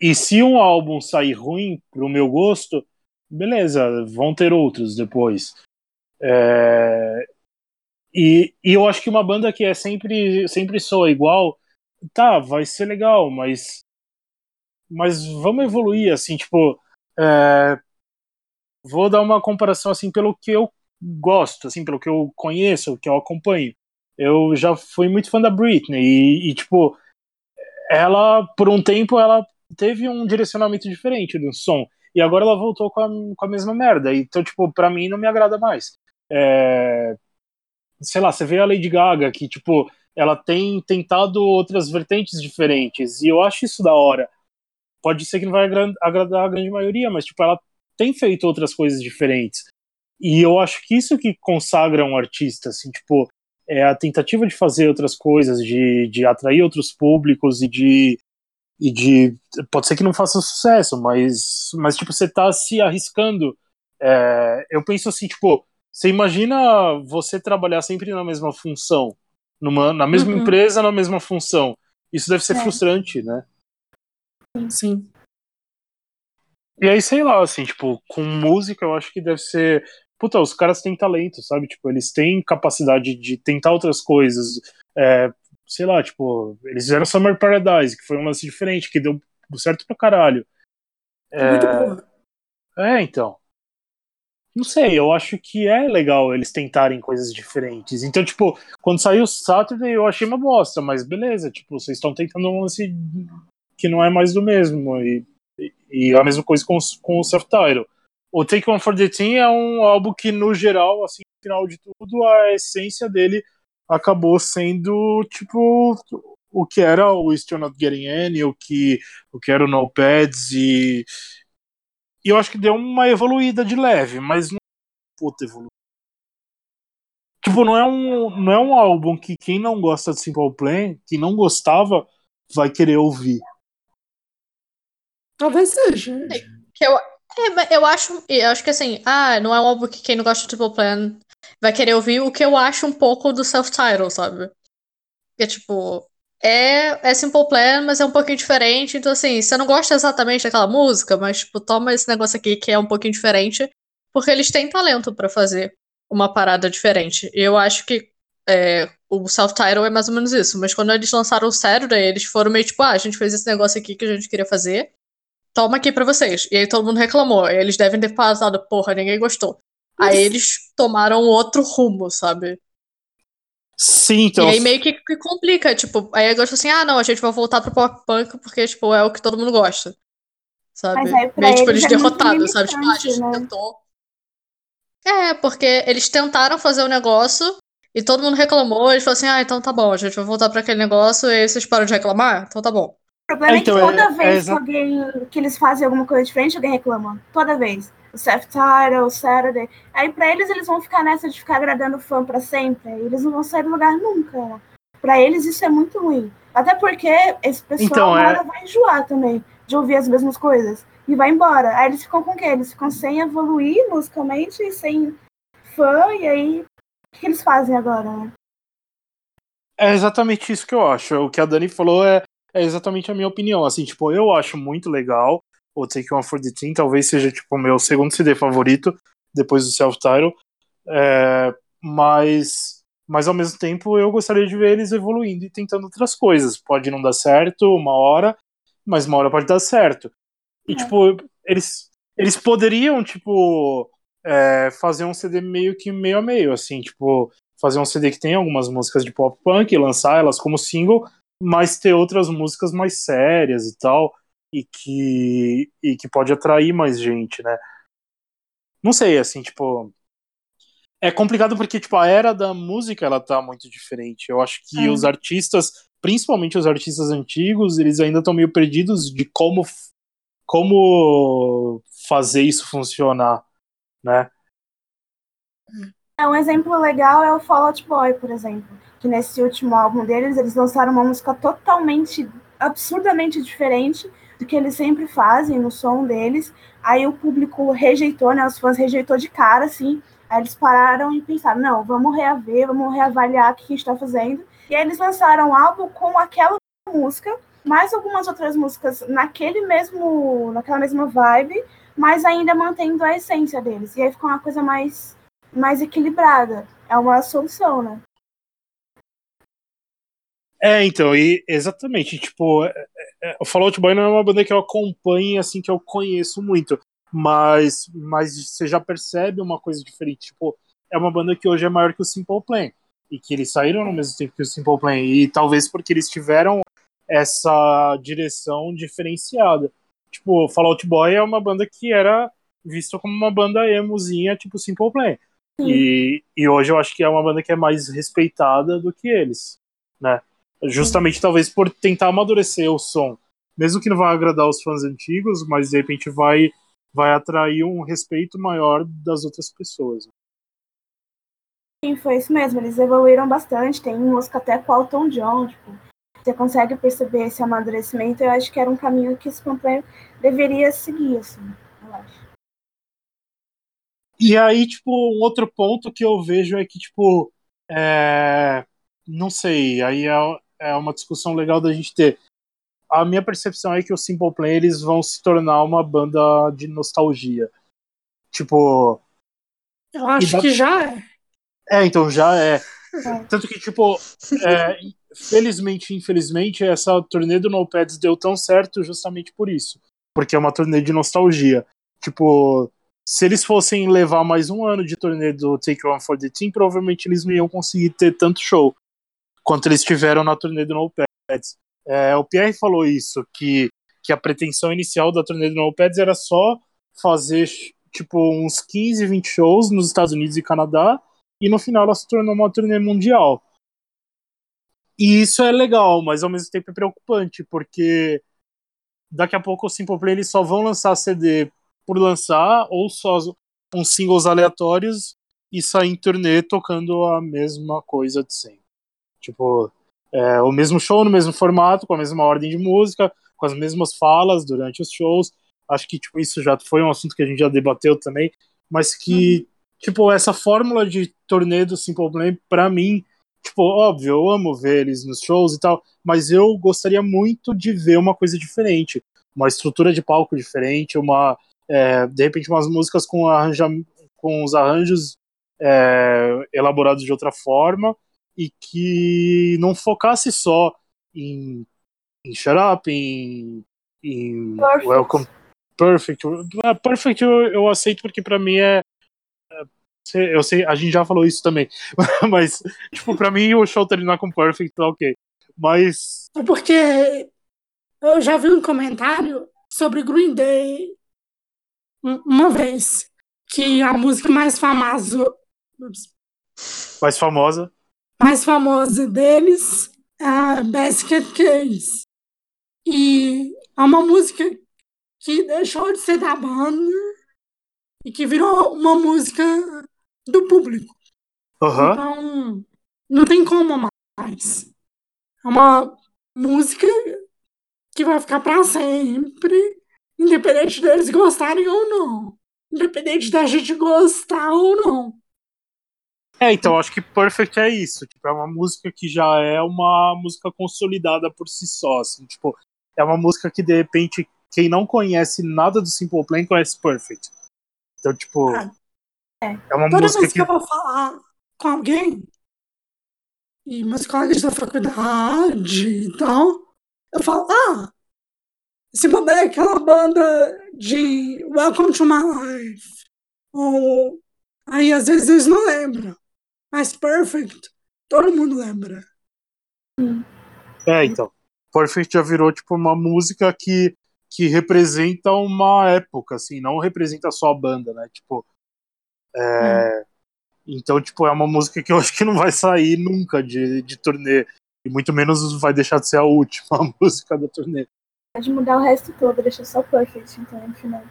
E se um álbum sair ruim pro meu gosto, beleza, vão ter outros depois. É, e, e eu acho que uma banda que é sempre, sempre soa igual, tá, vai ser legal, mas, mas vamos evoluir, assim, tipo, é, vou dar uma comparação, assim, pelo que eu gosto, assim, pelo que eu conheço, que eu acompanho. Eu já fui muito fã da Britney e, e, tipo, ela, por um tempo, ela teve um direcionamento diferente do som. E agora ela voltou com a, com a mesma merda. Então, tipo, pra mim não me agrada mais. É... Sei lá, você vê a Lady Gaga, que, tipo, ela tem tentado outras vertentes diferentes. E eu acho isso da hora. Pode ser que não vai agra- agradar a grande maioria, mas, tipo, ela tem feito outras coisas diferentes. E eu acho que isso que consagra um artista, assim, tipo, é a tentativa de fazer outras coisas, de, de atrair outros públicos e de, e de. Pode ser que não faça sucesso, mas, mas tipo, você tá se arriscando. É, eu penso assim, tipo, você imagina você trabalhar sempre na mesma função, numa, na mesma Uhum. empresa, na mesma função. Isso deve ser É. frustrante, né? Sim. E aí, sei lá, assim, tipo, com música eu acho que deve ser. Puta, os caras têm talento, sabe? Tipo, eles têm capacidade de tentar outras coisas. É, sei lá, tipo, eles fizeram Summer Paradise, que foi um lance diferente, que deu certo pra caralho. Muito boa. É, então. Não sei, eu acho que é legal eles tentarem coisas diferentes. Então, tipo, quando saiu o Saturday eu achei uma bosta, mas beleza, tipo, vocês estão tentando um lance que não é mais do mesmo. E, e- a mesma coisa com, com o self-title. O Take One for the Team é um álbum que, no geral, assim, no final de tudo, a essência dele acabou sendo, tipo, o que era o Still Not Getting Any, o que, o que era o No Pads e, e eu acho que deu uma evoluída de leve, mas não puta evoluída. Tipo, não é um, não é um álbum que quem não gosta de Simple Plan, quem não gostava, vai querer ouvir. Talvez seja. Que eu, é, mas eu acho, eu acho que assim, ah, não é um álbum que quem não gosta de Triple Plan vai querer ouvir o que eu acho um pouco do self-title, sabe? Que é tipo, é, é Simple Plan, mas é um pouquinho diferente. Então, assim, você não gosta exatamente daquela música, mas, tipo, toma esse negócio aqui que é um pouquinho diferente, porque eles têm talento pra fazer uma parada diferente. E eu acho que é, o self-title é mais ou menos isso. Mas quando eles lançaram o Saturday, eles foram meio tipo, ah, a gente fez esse negócio aqui que a gente queria fazer toma aqui pra vocês. E aí todo mundo reclamou. Eles devem ter passado, porra, ninguém gostou. Aí eles tomaram outro rumo, sabe? Sim, então. e aí meio que, que complica, tipo, aí eu gosto assim, ah, não, a gente vai voltar pro pop punk porque, tipo, é o que todo mundo gosta. Sabe? Mas aí pra meio, tipo, eles eles é derrotados, sabe? Tipo, ah, a gente né? tentou. É, porque eles tentaram fazer o negócio e todo mundo reclamou, eles falaram assim, ah, então tá bom, a gente vai voltar pra aquele negócio e aí vocês param de reclamar? Então tá bom. O problema é, Então, que é- toda é vez que alguém que eles fazem alguma coisa diferente, alguém reclama. Toda vez. O Self-Title, o Saturday. Aí pra eles, eles vão ficar nessa de ficar agradando o fã pra sempre. Eles não vão sair do lugar nunca. Pra eles isso é muito ruim. Até porque esse pessoal Então, é- vai enjoar também de ouvir as mesmas coisas. E vai embora. Aí eles ficam com o quê? Eles ficam sem evoluir musicalmente, sem fã, e aí o que eles fazem agora, né? É exatamente isso que eu acho. O que a Dani falou é, é exatamente a minha opinião. Assim, tipo, eu acho muito legal o Take One for the Team. Talvez seja, tipo, o meu segundo CD favorito, depois do Self-Title. É, mas, mas, ao mesmo tempo, eu gostaria de ver eles evoluindo e tentando outras coisas. Pode não dar certo uma hora, mas uma hora pode dar certo. E, É. tipo, eles, eles poderiam, tipo, é, fazer um CD meio que meio a meio, assim, tipo, fazer um CD que tem algumas músicas de pop punk, lançar elas como single, mas ter outras músicas mais sérias e tal, e que, e que pode atrair mais gente, né? Não sei, assim, tipo. É complicado porque, tipo, a era da música, ela tá muito diferente. Eu acho que É. os artistas, principalmente os artistas antigos, eles ainda estão meio perdidos de como, como fazer isso funcionar, né? É, Um exemplo legal é o Fall Out Boy, por exemplo. Que nesse último álbum deles, eles lançaram uma música totalmente, absurdamente diferente que eles sempre fazem no som deles. Aí o público rejeitou, né? Os fãs rejeitou de cara, assim. Aí eles pararam e pensaram, não, vamos reaver, vamos reavaliar o que a gente tá fazendo. E aí eles lançaram um álbum com aquela música, mais algumas outras músicas naquele mesmo, naquela mesma vibe, mas ainda mantendo a essência deles. E aí ficou uma coisa mais mais equilibrada. É uma solução, né? É, então, e exatamente, tipo, é, é, o Fall Out Boy não é uma banda que eu acompanhe, assim, que eu conheço muito, mas, mas você já percebe uma coisa diferente, tipo, é uma banda que hoje é maior que o Simple Plan, e que eles saíram no mesmo tempo que o Simple Plan, e talvez porque eles tiveram essa direção diferenciada. Tipo, o Fall Out Boy é uma banda que era vista como uma banda emozinha, tipo Simple Plan. E, e hoje eu acho que é uma banda que é mais respeitada do que eles, né? Justamente talvez por tentar amadurecer o som. Mesmo que não vai agradar os fãs antigos, mas de repente vai, vai atrair um respeito maior das outras pessoas. Sim, foi isso mesmo. Eles evoluíram bastante. Tem música até com o Elton John. Tipo, você consegue perceber esse amadurecimento. Eu acho que era um caminho que esse campanha deveria seguir, assim. Eu acho. E aí, tipo, um outro ponto que eu vejo é que, tipo, é... não sei, aí é, é uma discussão legal da gente ter. A minha percepção é que os Simple Plan eles vão se tornar uma banda de nostalgia. Tipo. Eu acho dá- que já é. É, então já é. Tanto que, tipo, é, felizmente, infelizmente, essa turnê do No Pads deu tão certo justamente por isso. Porque é uma turnê de nostalgia. Tipo, se eles fossem levar mais um ano de turnê do Take One for the Team, provavelmente eles não iam conseguir ter tanto show quanto eles tiveram na turnê do No Pads. É, o Pierre falou isso, que, que a pretensão inicial da turnê do No Pads era só fazer, tipo, uns 15, 20 shows nos Estados Unidos e Canadá, e no final ela se tornou uma turnê mundial. E isso é legal, mas ao mesmo tempo é preocupante, porque daqui a pouco os Simple Play eles só vão lançar CD por lançar, ou só uns singles aleatórios e sair em turnê tocando a mesma coisa de sempre. Tipo, é, o mesmo show no mesmo formato, com a mesma ordem de música, com as mesmas falas durante os shows. Acho que tipo, isso já foi um assunto que a gente já debateu também, mas que tipo essa fórmula de turnê do Simple Plan para mim, tipo, óbvio, eu amo ver eles nos shows e tal, mas eu gostaria muito de ver uma coisa diferente, uma estrutura de palco diferente, uma é, de repente umas músicas com arranja, com os arranjos é, elaborados de outra forma e que não focasse só em, em Shut Up, em, em Perfect. Welcome Perfect. Ah, Perfect eu, eu aceito porque pra mim é. é, Eu sei, a gente já falou isso também. Mas, tipo, pra mim o show terminar com Perfect tá ok. Mas. É porque eu já vi um comentário sobre Green Day um- uma vez, que a música mais famosa, Mais famosa. Mais famosa deles é a Basket Case. E é uma música que deixou de ser da banda e que virou uma música do público. Aham. Então, não tem como mais. É uma música que vai ficar pra sempre, independente deles gostarem ou não. Independente da gente gostar ou não. É, então acho que Perfect é isso. Tipo, é uma música que já é uma música consolidada por si só. Assim, tipo, é uma música que de repente quem não conhece nada do Simple Plan conhece Perfect. Então, tipo, Ah, é uma Toda música vez que. que eu vou falar com alguém, e meus colegas da faculdade e tal, eu falo, ah, esse banda é aquela banda de Welcome to My Life. Ou aí às vezes eles não lembram. Mas Perfect, todo mundo lembra. É, então. Perfect já virou, tipo, uma música que, que representa uma época, assim, não representa só a banda, né? Tipo. é, Então, tipo, é uma música que eu acho que não vai sair nunca de, de turnê. E muito menos vai deixar de ser a última música da turnê. Pode mudar o resto todo, deixa só perfect, então, no final.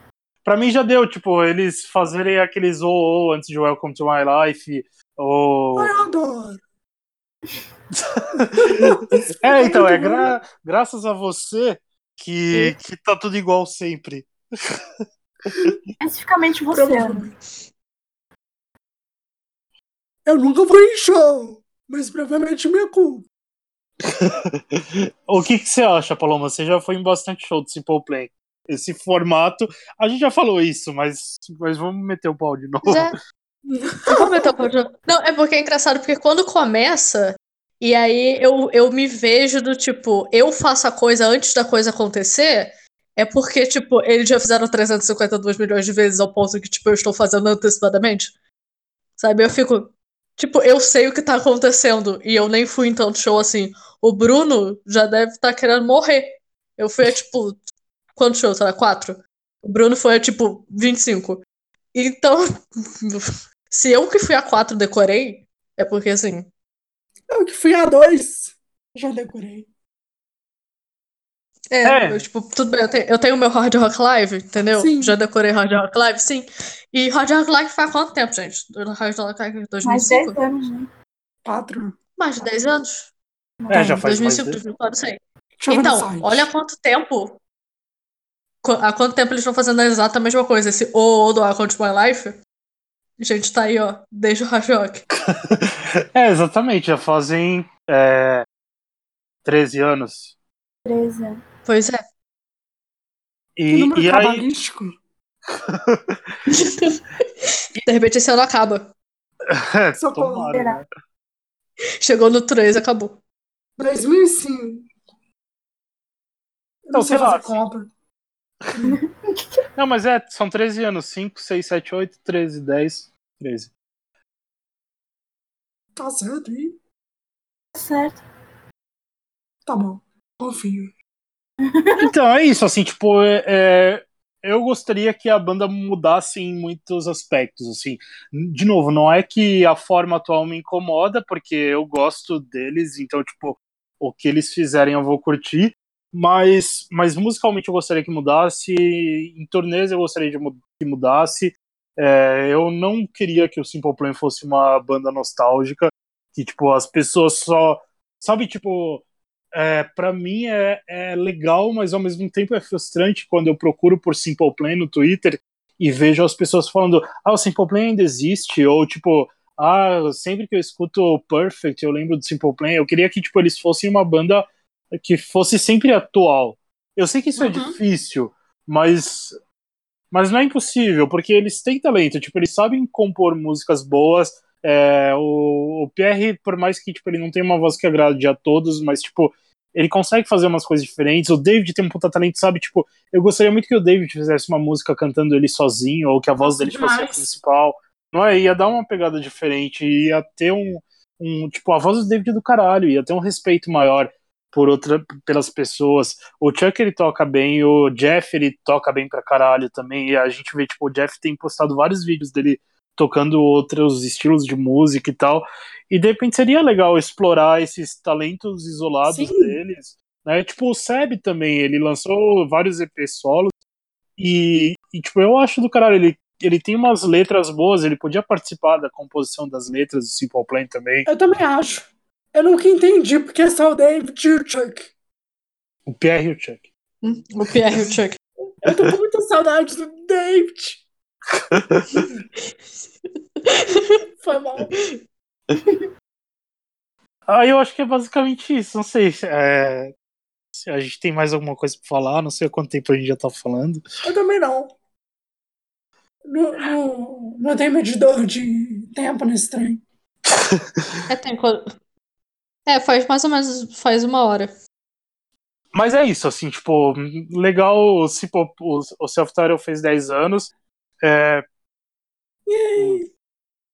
Pra mim já deu, tipo, eles fazerem aqueles oh, oh antes de Welcome to My Life, adoro. É, então, é gra- graças a você que, que tá tudo igual sempre. Especificamente você, Ana. Provavelmente. Eu nunca fui em show, mas provavelmente minha culpa. o que, que você acha, Paloma? Você já foi em bastante show do Simple Plan. Esse formato, a gente já falou isso, mas, mas vamos meter o pau de novo. Já. Vou de novo. Não, é porque é engraçado, porque quando começa, e aí eu, eu me vejo do tipo, eu faço a coisa antes da coisa acontecer, é porque, tipo, eles já fizeram 352 milhões de vezes ao ponto que, tipo, eu estou fazendo antecipadamente. Sabe? Eu fico. Tipo, eu sei o que tá acontecendo e eu nem fui em tanto show assim. O Bruno já deve estar querendo morrer. Eu fui a, tipo, quantos shows? Lá, quatro? O Bruno foi a, tipo, 25. Então, se eu que fui a quatro decorei, é porque assim. Eu que fui a dois, já decorei. É, É. eu, tipo, tudo bem, eu tenho, eu tenho o meu Hard Rock Live, entendeu? Sim. Já decorei Hard Rock Live, sim. E Hard Rock Live faz quanto tempo, gente? Hard Rock Live Mais 2005? 10 anos, né? Quatro. Mais de 10 anos? É, já faz mais 2005, de- 2004, sei. Então, olha quanto tempo. Há quanto tempo eles estão fazendo a exata mesma coisa. Esse O O do Account My Life. Gente tá aí, ó, desde o Rock. É, exatamente, já fazem. é, 13 anos. 13. é. Pois é. E, número e aí, cabalístico. De repente esse ano acaba. é, Socorro. tomara, né? Chegou no 3 acabou. 2005. Eu Então, não sei sei lá, fazer conta. Não, mas é, são 13 anos. 5, 6, 7, 8, 13, 10, 13. Tá certo aí. Tá certo. Tá bom. Confio. Então, é isso, assim, tipo, é, é, eu gostaria que a banda mudasse em muitos aspectos, assim. De novo, não é que a forma atual me incomoda, porque eu gosto deles, então, tipo, o que eles fizerem eu vou curtir, mas, mas musicalmente eu gostaria que mudasse, em turnês eu gostaria de mu- que mudasse, É, eu não queria que o Simple Plan fosse uma banda nostálgica, que, tipo, as pessoas só... Sabe, tipo, é, para mim é, é legal, mas ao mesmo tempo é frustrante quando eu procuro por Simple Plan no Twitter e vejo as pessoas falando, ah, o Simple Plan ainda existe, ou tipo, ah, sempre que eu escuto Perfect eu lembro do Simple Plan. Eu queria que tipo eles fossem uma banda que fosse sempre atual. Eu sei que isso é Uhum. difícil, mas mas não é impossível, porque eles têm talento, tipo, eles sabem compor músicas boas. É, o, o Pierre, por mais que tipo, ele não tenha uma voz que agrade a todos, mas tipo, ele consegue fazer umas coisas diferentes. O David tem um puta talento, sabe? Tipo, eu gostaria muito que o David fizesse uma música cantando ele sozinho, ou que a voz dele fosse a principal. Não é? Ia dar uma pegada diferente, ia ter um, um. Tipo, a voz do David é do caralho, ia ter um respeito maior por outra, pelas pessoas. O Chuck ele toca bem, o Jeff ele toca bem pra caralho também. E a gente vê, tipo, o Jeff tem postado vários vídeos dele tocando outros estilos de música e tal. E de repente seria legal explorar esses talentos isolados Sim. deles. Né? Tipo, o Seb também, ele lançou vários EP solos. E, e, tipo, eu acho do caralho, ele, ele tem umas letras boas, ele podia participar da composição das letras do Simple Plan também. Eu também acho. Eu nunca entendi porque é só o David e o Chuck. O Pierre e o Chuck. Hum, O Pierre e o Chuck. Eu tô com muita saudade do David. Foi mal. Ah, eu acho que é basicamente isso. Não sei é, se a gente tem mais alguma coisa pra falar. Não sei há quanto tempo a gente já tá falando. Eu também não. Não, não, não tem medidor de tempo nesse trem. É, tem é, faz mais ou menos faz uma hora. Mas é isso, assim, tipo, legal. O, o, o Self-Title fez 10 anos. É,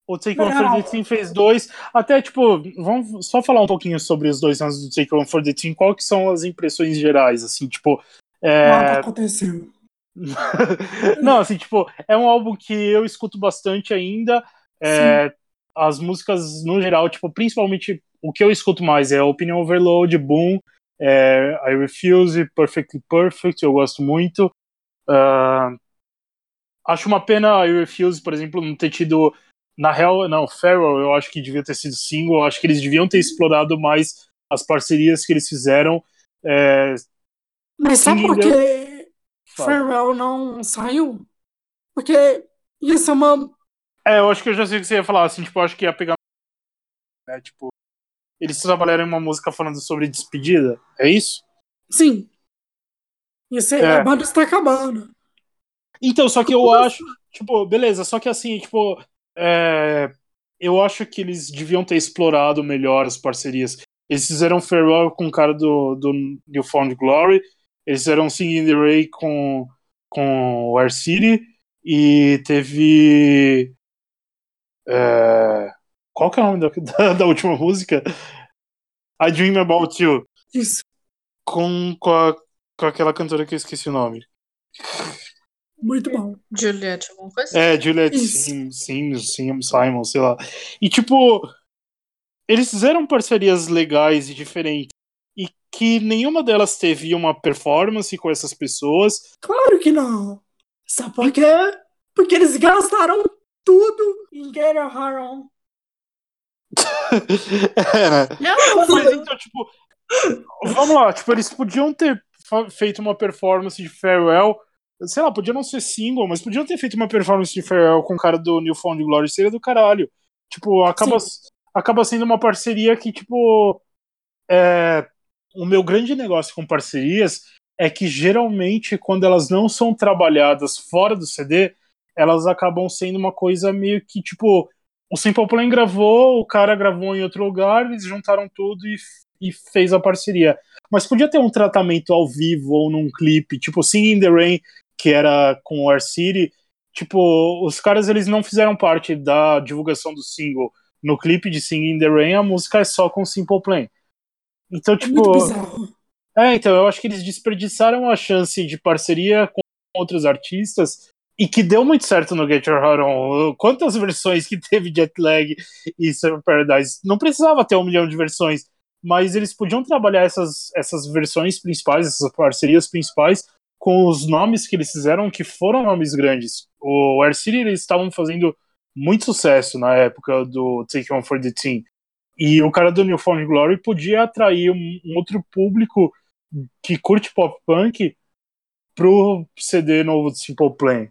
o Take One for the Team fez dois. Até, tipo, vamos só falar um pouquinho sobre os dois anos do Take One for the Team. Qual que são as impressões gerais, assim, tipo... é, Nada aconteceu. Não, assim, tipo, é um álbum que eu escuto bastante ainda. É, as músicas, no geral, tipo, principalmente o que eu escuto mais é Opinion Overload, Boom, é, I Refuse, Perfectly Perfect, eu gosto muito. Ah, acho uma pena I Refuse, por exemplo, não ter tido. Na real, não, Farewell eu acho que devia ter sido single, eu acho que eles deviam ter explorado mais as parcerias que eles fizeram. É, Mas sabe por que Fala. Farewell não saiu? Porque isso é uma. É, eu acho que eu já sei o que você ia falar, assim, tipo, eu acho que ia pegar. Né, tipo, eles trabalharam em uma música falando sobre despedida, é isso? Sim. Isso é, É. a banda está acabando. Então, só que eu acho, tipo, beleza, só que assim, tipo, é, eu acho que eles deviam ter explorado melhor as parcerias. Eles fizeram Farewell com o cara do, do Newfound Glory, eles fizeram Singing in the Ray com, com o Air City, e teve. É, qual que é o nome da, da, da última música? I Dream About You, Isso. com, com, a- com aquela cantora que eu esqueci o nome. Muito bom. Juliette, alguma coisa? É, Juliette. Sim, Sim, Sim, Simon, sei lá. E tipo, eles fizeram parcerias legais e diferentes. E que nenhuma delas teve uma performance com essas pessoas. Claro que não. Sabe por quê? Porque eles gastaram tudo em Get Your Heart On. é, né? Não, Mas então, tipo, vamos lá, tipo, eles podiam ter feito uma performance de Farewell. Sei lá, podia não ser single, mas podiam ter feito uma performance de Farewell com o cara do Newfound Glory, seria do caralho. Tipo, acaba, acaba sendo uma parceria que, tipo, é, o meu grande negócio com parcerias é que geralmente quando elas não são trabalhadas fora do CD, elas acabam sendo uma coisa meio que tipo o Simple Plan gravou, o cara gravou em outro lugar, eles juntaram tudo e, e fez a parceria. Mas podia ter um tratamento ao vivo ou num clipe, tipo Singing in the Rain, que era com o Air City. Tipo, os caras eles não fizeram parte da divulgação do single. No clipe de Singing in the Rain, a música é só com Simple Plan. Então, É tipo. bizarro. É, então, eu acho que eles desperdiçaram a chance de parceria com outros artistas e que deu muito certo no Get Your Heart On. Quantas versões que teve Jetlag e Surfer Paradise? Não precisava ter um milhão de versões, mas eles podiam trabalhar essas, essas versões principais, essas parcerias principais, com os nomes que eles fizeram, que foram nomes grandes. O Air City, eles estavam fazendo muito sucesso na época do Take One for the Team. E o cara do New Found Glory podia atrair um, um outro público que curte pop punk pro CD novo do Simple Plan.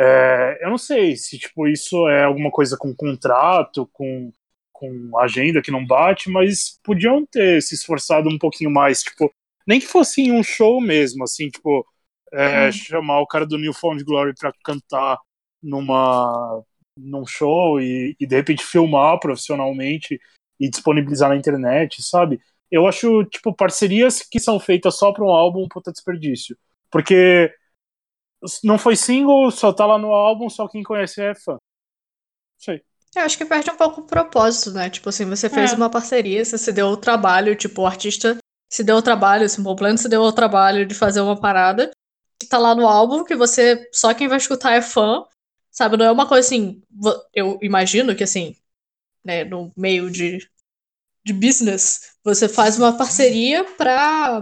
É, eu não sei se tipo isso é alguma coisa com contrato, com, com agenda que não bate, mas podiam ter se esforçado um pouquinho mais, tipo, nem que fosse em um show mesmo, assim, tipo, é, Hum. chamar o cara do New Found Glory pra cantar numa num show e, e de repente filmar profissionalmente e disponibilizar na internet, sabe? Eu acho, tipo, parcerias que são feitas só para um álbum, um puta desperdício. Porque não foi single, só tá lá no álbum, só quem conhece é fã. Sei. Eu acho que perde um pouco o propósito, né? Tipo assim, você fez É. uma parceria, você se deu o trabalho, tipo, o artista se deu o trabalho, o Simple Plan se deu o trabalho de fazer uma parada que tá lá no álbum, que você, só quem vai escutar é fã, sabe? Não é uma coisa assim, eu imagino que assim, né, no meio de, de business, você faz uma parceria pra,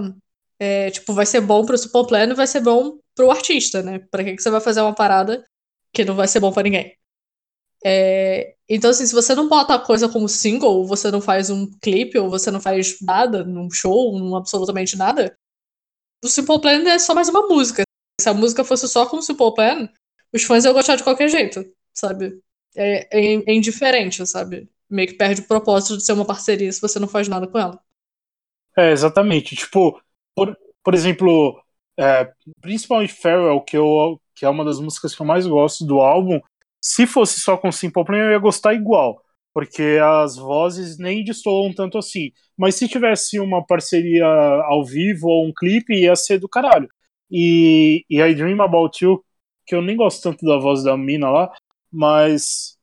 é, tipo, vai ser bom pro Simple Plan e vai ser bom pro artista, né? Pra que que você vai fazer uma parada que não vai ser bom pra ninguém? É, então, assim, se você não bota a coisa como single, ou você não faz um clipe, ou você não faz nada num show, num absolutamente nada, o Simple Plan é só mais uma música. Se a música fosse só com o Simple Plan, os fãs iam gostar de qualquer jeito, sabe? É, é, é indiferente, sabe? Meio que perde o propósito de ser uma parceria se você não faz nada com ela. É, exatamente. Tipo, por, por exemplo, é, principalmente Farewell, que, eu, que é uma das músicas que eu mais gosto do álbum, se fosse só com Simple Plan, eu ia gostar igual. Porque as vozes nem destoam tanto assim. Mas se tivesse uma parceria ao vivo ou um clipe, ia ser do caralho. E, e I Dream About You, que eu nem gosto tanto da voz da mina lá, mas.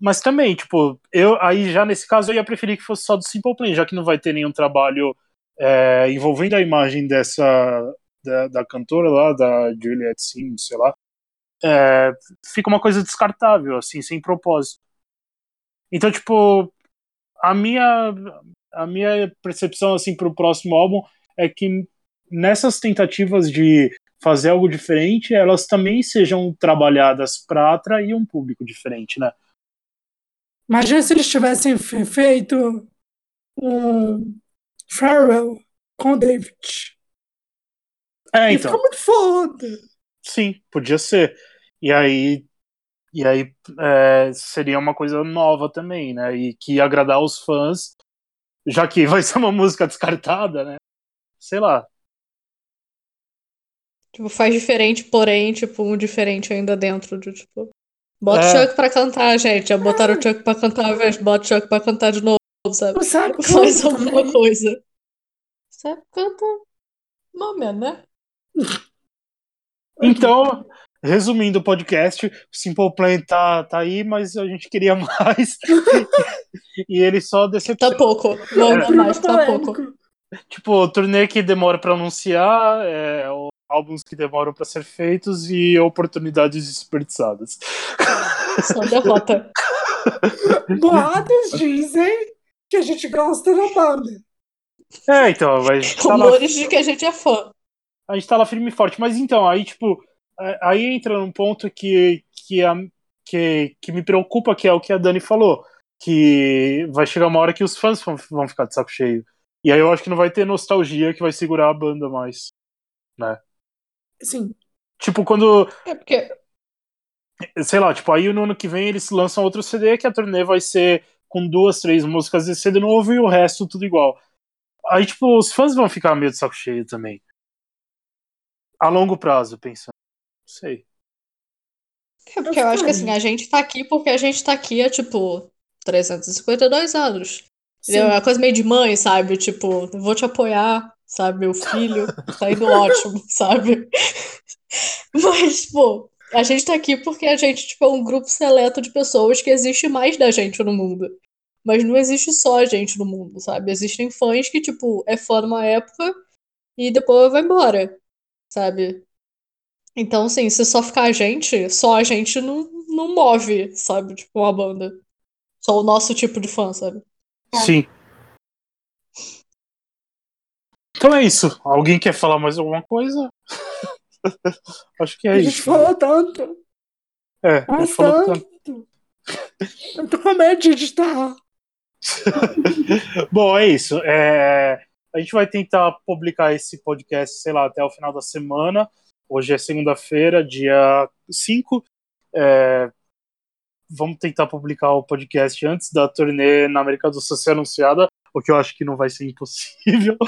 Mas também, tipo, eu aí já nesse caso eu ia preferir que fosse só do Simple Plan, já que não vai ter nenhum trabalho é, envolvendo a imagem dessa da, da cantora lá, da Juliette Sims, sei lá, é, fica uma coisa descartável, assim, sem propósito. Então, tipo, a minha a minha percepção assim para o próximo álbum é que nessas tentativas de fazer algo diferente, elas também sejam trabalhadas para atrair um público diferente, né? Imagina se eles tivessem fe- feito um Farewell com David. É, então. ficar muito foda. Sim, podia ser. E aí, e aí é, seria uma coisa nova também, né? E que ia agradar os fãs, já que vai ser uma música descartada, né? Sei lá. Tipo, faz diferente, porém, tipo, um diferente ainda dentro de, tipo. Bota o É. Chuck pra cantar, gente. Já botaram o Chuck pra cantar invés de bota o Chuck pra cantar de novo, sabe? O Sarah Faz alguma também. coisa. Você canta. Momento, né? Então, resumindo o podcast, o Simple Plan tá, tá aí, mas a gente queria mais. e ele só Tá decepciona. pouco. Não dá mais, tá Polêmico. pouco. Tipo, turnê que demora pra anunciar, é, álbuns que demoram pra ser feitos e oportunidades desperdiçadas. Só derrota. Boatos dizem que a gente gosta da banda. É, então, mas tá Rumores de que a gente é fã. A gente tá lá firme e forte. Mas então, aí, tipo, a- aí entra num ponto que, que, a, que, que me preocupa, que é o que a Dani falou. Que vai chegar uma hora que os fãs vão, vão ficar de saco cheio. E aí eu acho que não vai ter nostalgia que vai segurar a banda mais. Sim. Tipo, quando, É porque. sei lá, tipo, aí no ano que vem eles lançam outro CD que a turnê vai ser com duas, três músicas desse CD novo e o resto tudo igual. Aí, tipo, os fãs vão ficar meio de saco cheio também. A longo prazo, pensando. Não sei. É porque eu acho que assim, a gente tá aqui porque a gente tá aqui há, tipo, 352 anos. É uma coisa meio de mãe, sabe? Tipo, vou te apoiar, sabe? Meu filho tá indo ótimo, sabe? Mas, pô, a gente tá aqui porque a gente, tipo, é um grupo seleto de pessoas que existe mais da gente no mundo. Mas não existe só a gente no mundo, sabe? Existem fãs que, tipo, é fã numa época e depois vai embora, sabe? Então, assim, se só ficar a gente, só a gente não, não move, sabe? Tipo, uma banda. Só o nosso tipo de fã, sabe? Sim. Então é isso. Alguém quer falar mais alguma coisa? Acho que é a gente isso. falou tanto. É, a gente falou tanto. Tanto. Eu tô com medo de editar. Bom, é isso. É, a gente vai tentar publicar esse podcast, sei lá, até o final da semana. Hoje é segunda-feira, dia 5. É, vamos tentar publicar o podcast antes da turnê na América do Sul ser anunciada, o que eu acho que não vai ser impossível.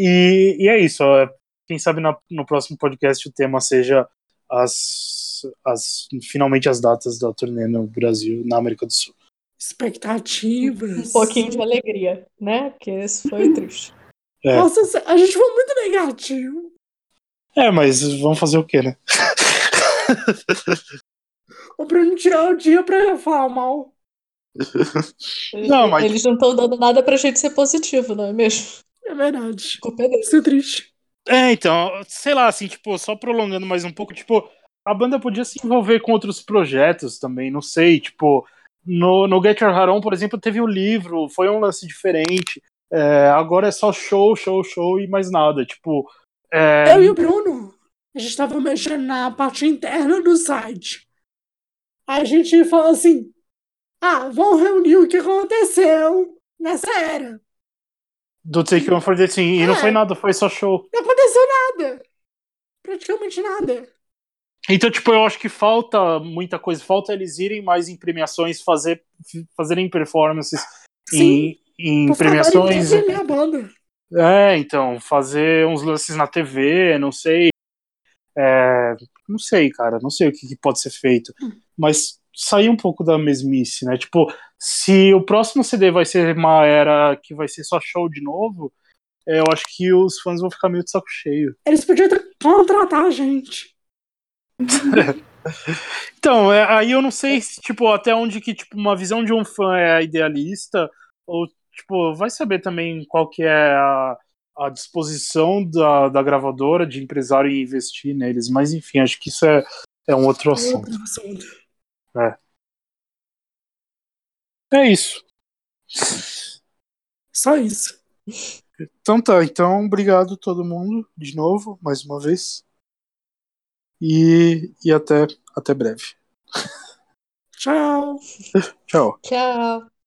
E, e é isso. é, Quem sabe na- no próximo podcast o tema seja as, as finalmente as datas da turnê no Brasil, na América do Sul. Expectativas. Um pouquinho de alegria, né? Porque esse foi triste. É. Nossa, a gente foi muito negativo. É, mas vamos fazer o quê, né? O Bruno tirou o dia pra falar mal. Não, mas- Eles não estão dando nada pra gente ser positivo, não é mesmo? É verdade. É. Isso é triste. É, então, sei lá, assim, tipo, só prolongando mais um pouco, tipo, a banda podia se envolver com outros projetos também, não sei, tipo, no, no Get Your Heart On, por exemplo, teve um livro, foi um lance diferente, é, agora é só show, show, show e mais nada, tipo, é, Eu e o Bruno, a gente tava mexendo na parte interna do site. Aí a gente falou assim: ah, vamos reunir o que aconteceu nessa era. do Take One for the Team, e não É. foi nada, foi só show. Não aconteceu nada. Praticamente nada. Então, tipo, eu acho que falta muita coisa, falta eles irem mais em premiações, fazer, fazerem performances em, em Por favor, premiações. entendem a banda. É, então, fazer uns lances na TV, não sei. É, não sei, cara, não sei o que, que pode ser feito. Mas sair um pouco da mesmice, né? Tipo, se o próximo CD vai ser uma era que vai ser só show de novo, é, eu acho que os fãs vão ficar meio de saco cheio. Eles podiam contratar a gente. Então, é, aí eu não sei se, tipo, até onde que, tipo, uma visão de um fã é idealista, ou, tipo, vai saber também qual que é a, a disposição da, da gravadora, de empresário em investir neles, mas enfim, acho que isso é, é um outro assunto. Outro assunto. É isso. Só isso. Então tá, então obrigado todo mundo de novo, mais uma vez. E, e até, até breve. Tchau. Tchau. Tchau.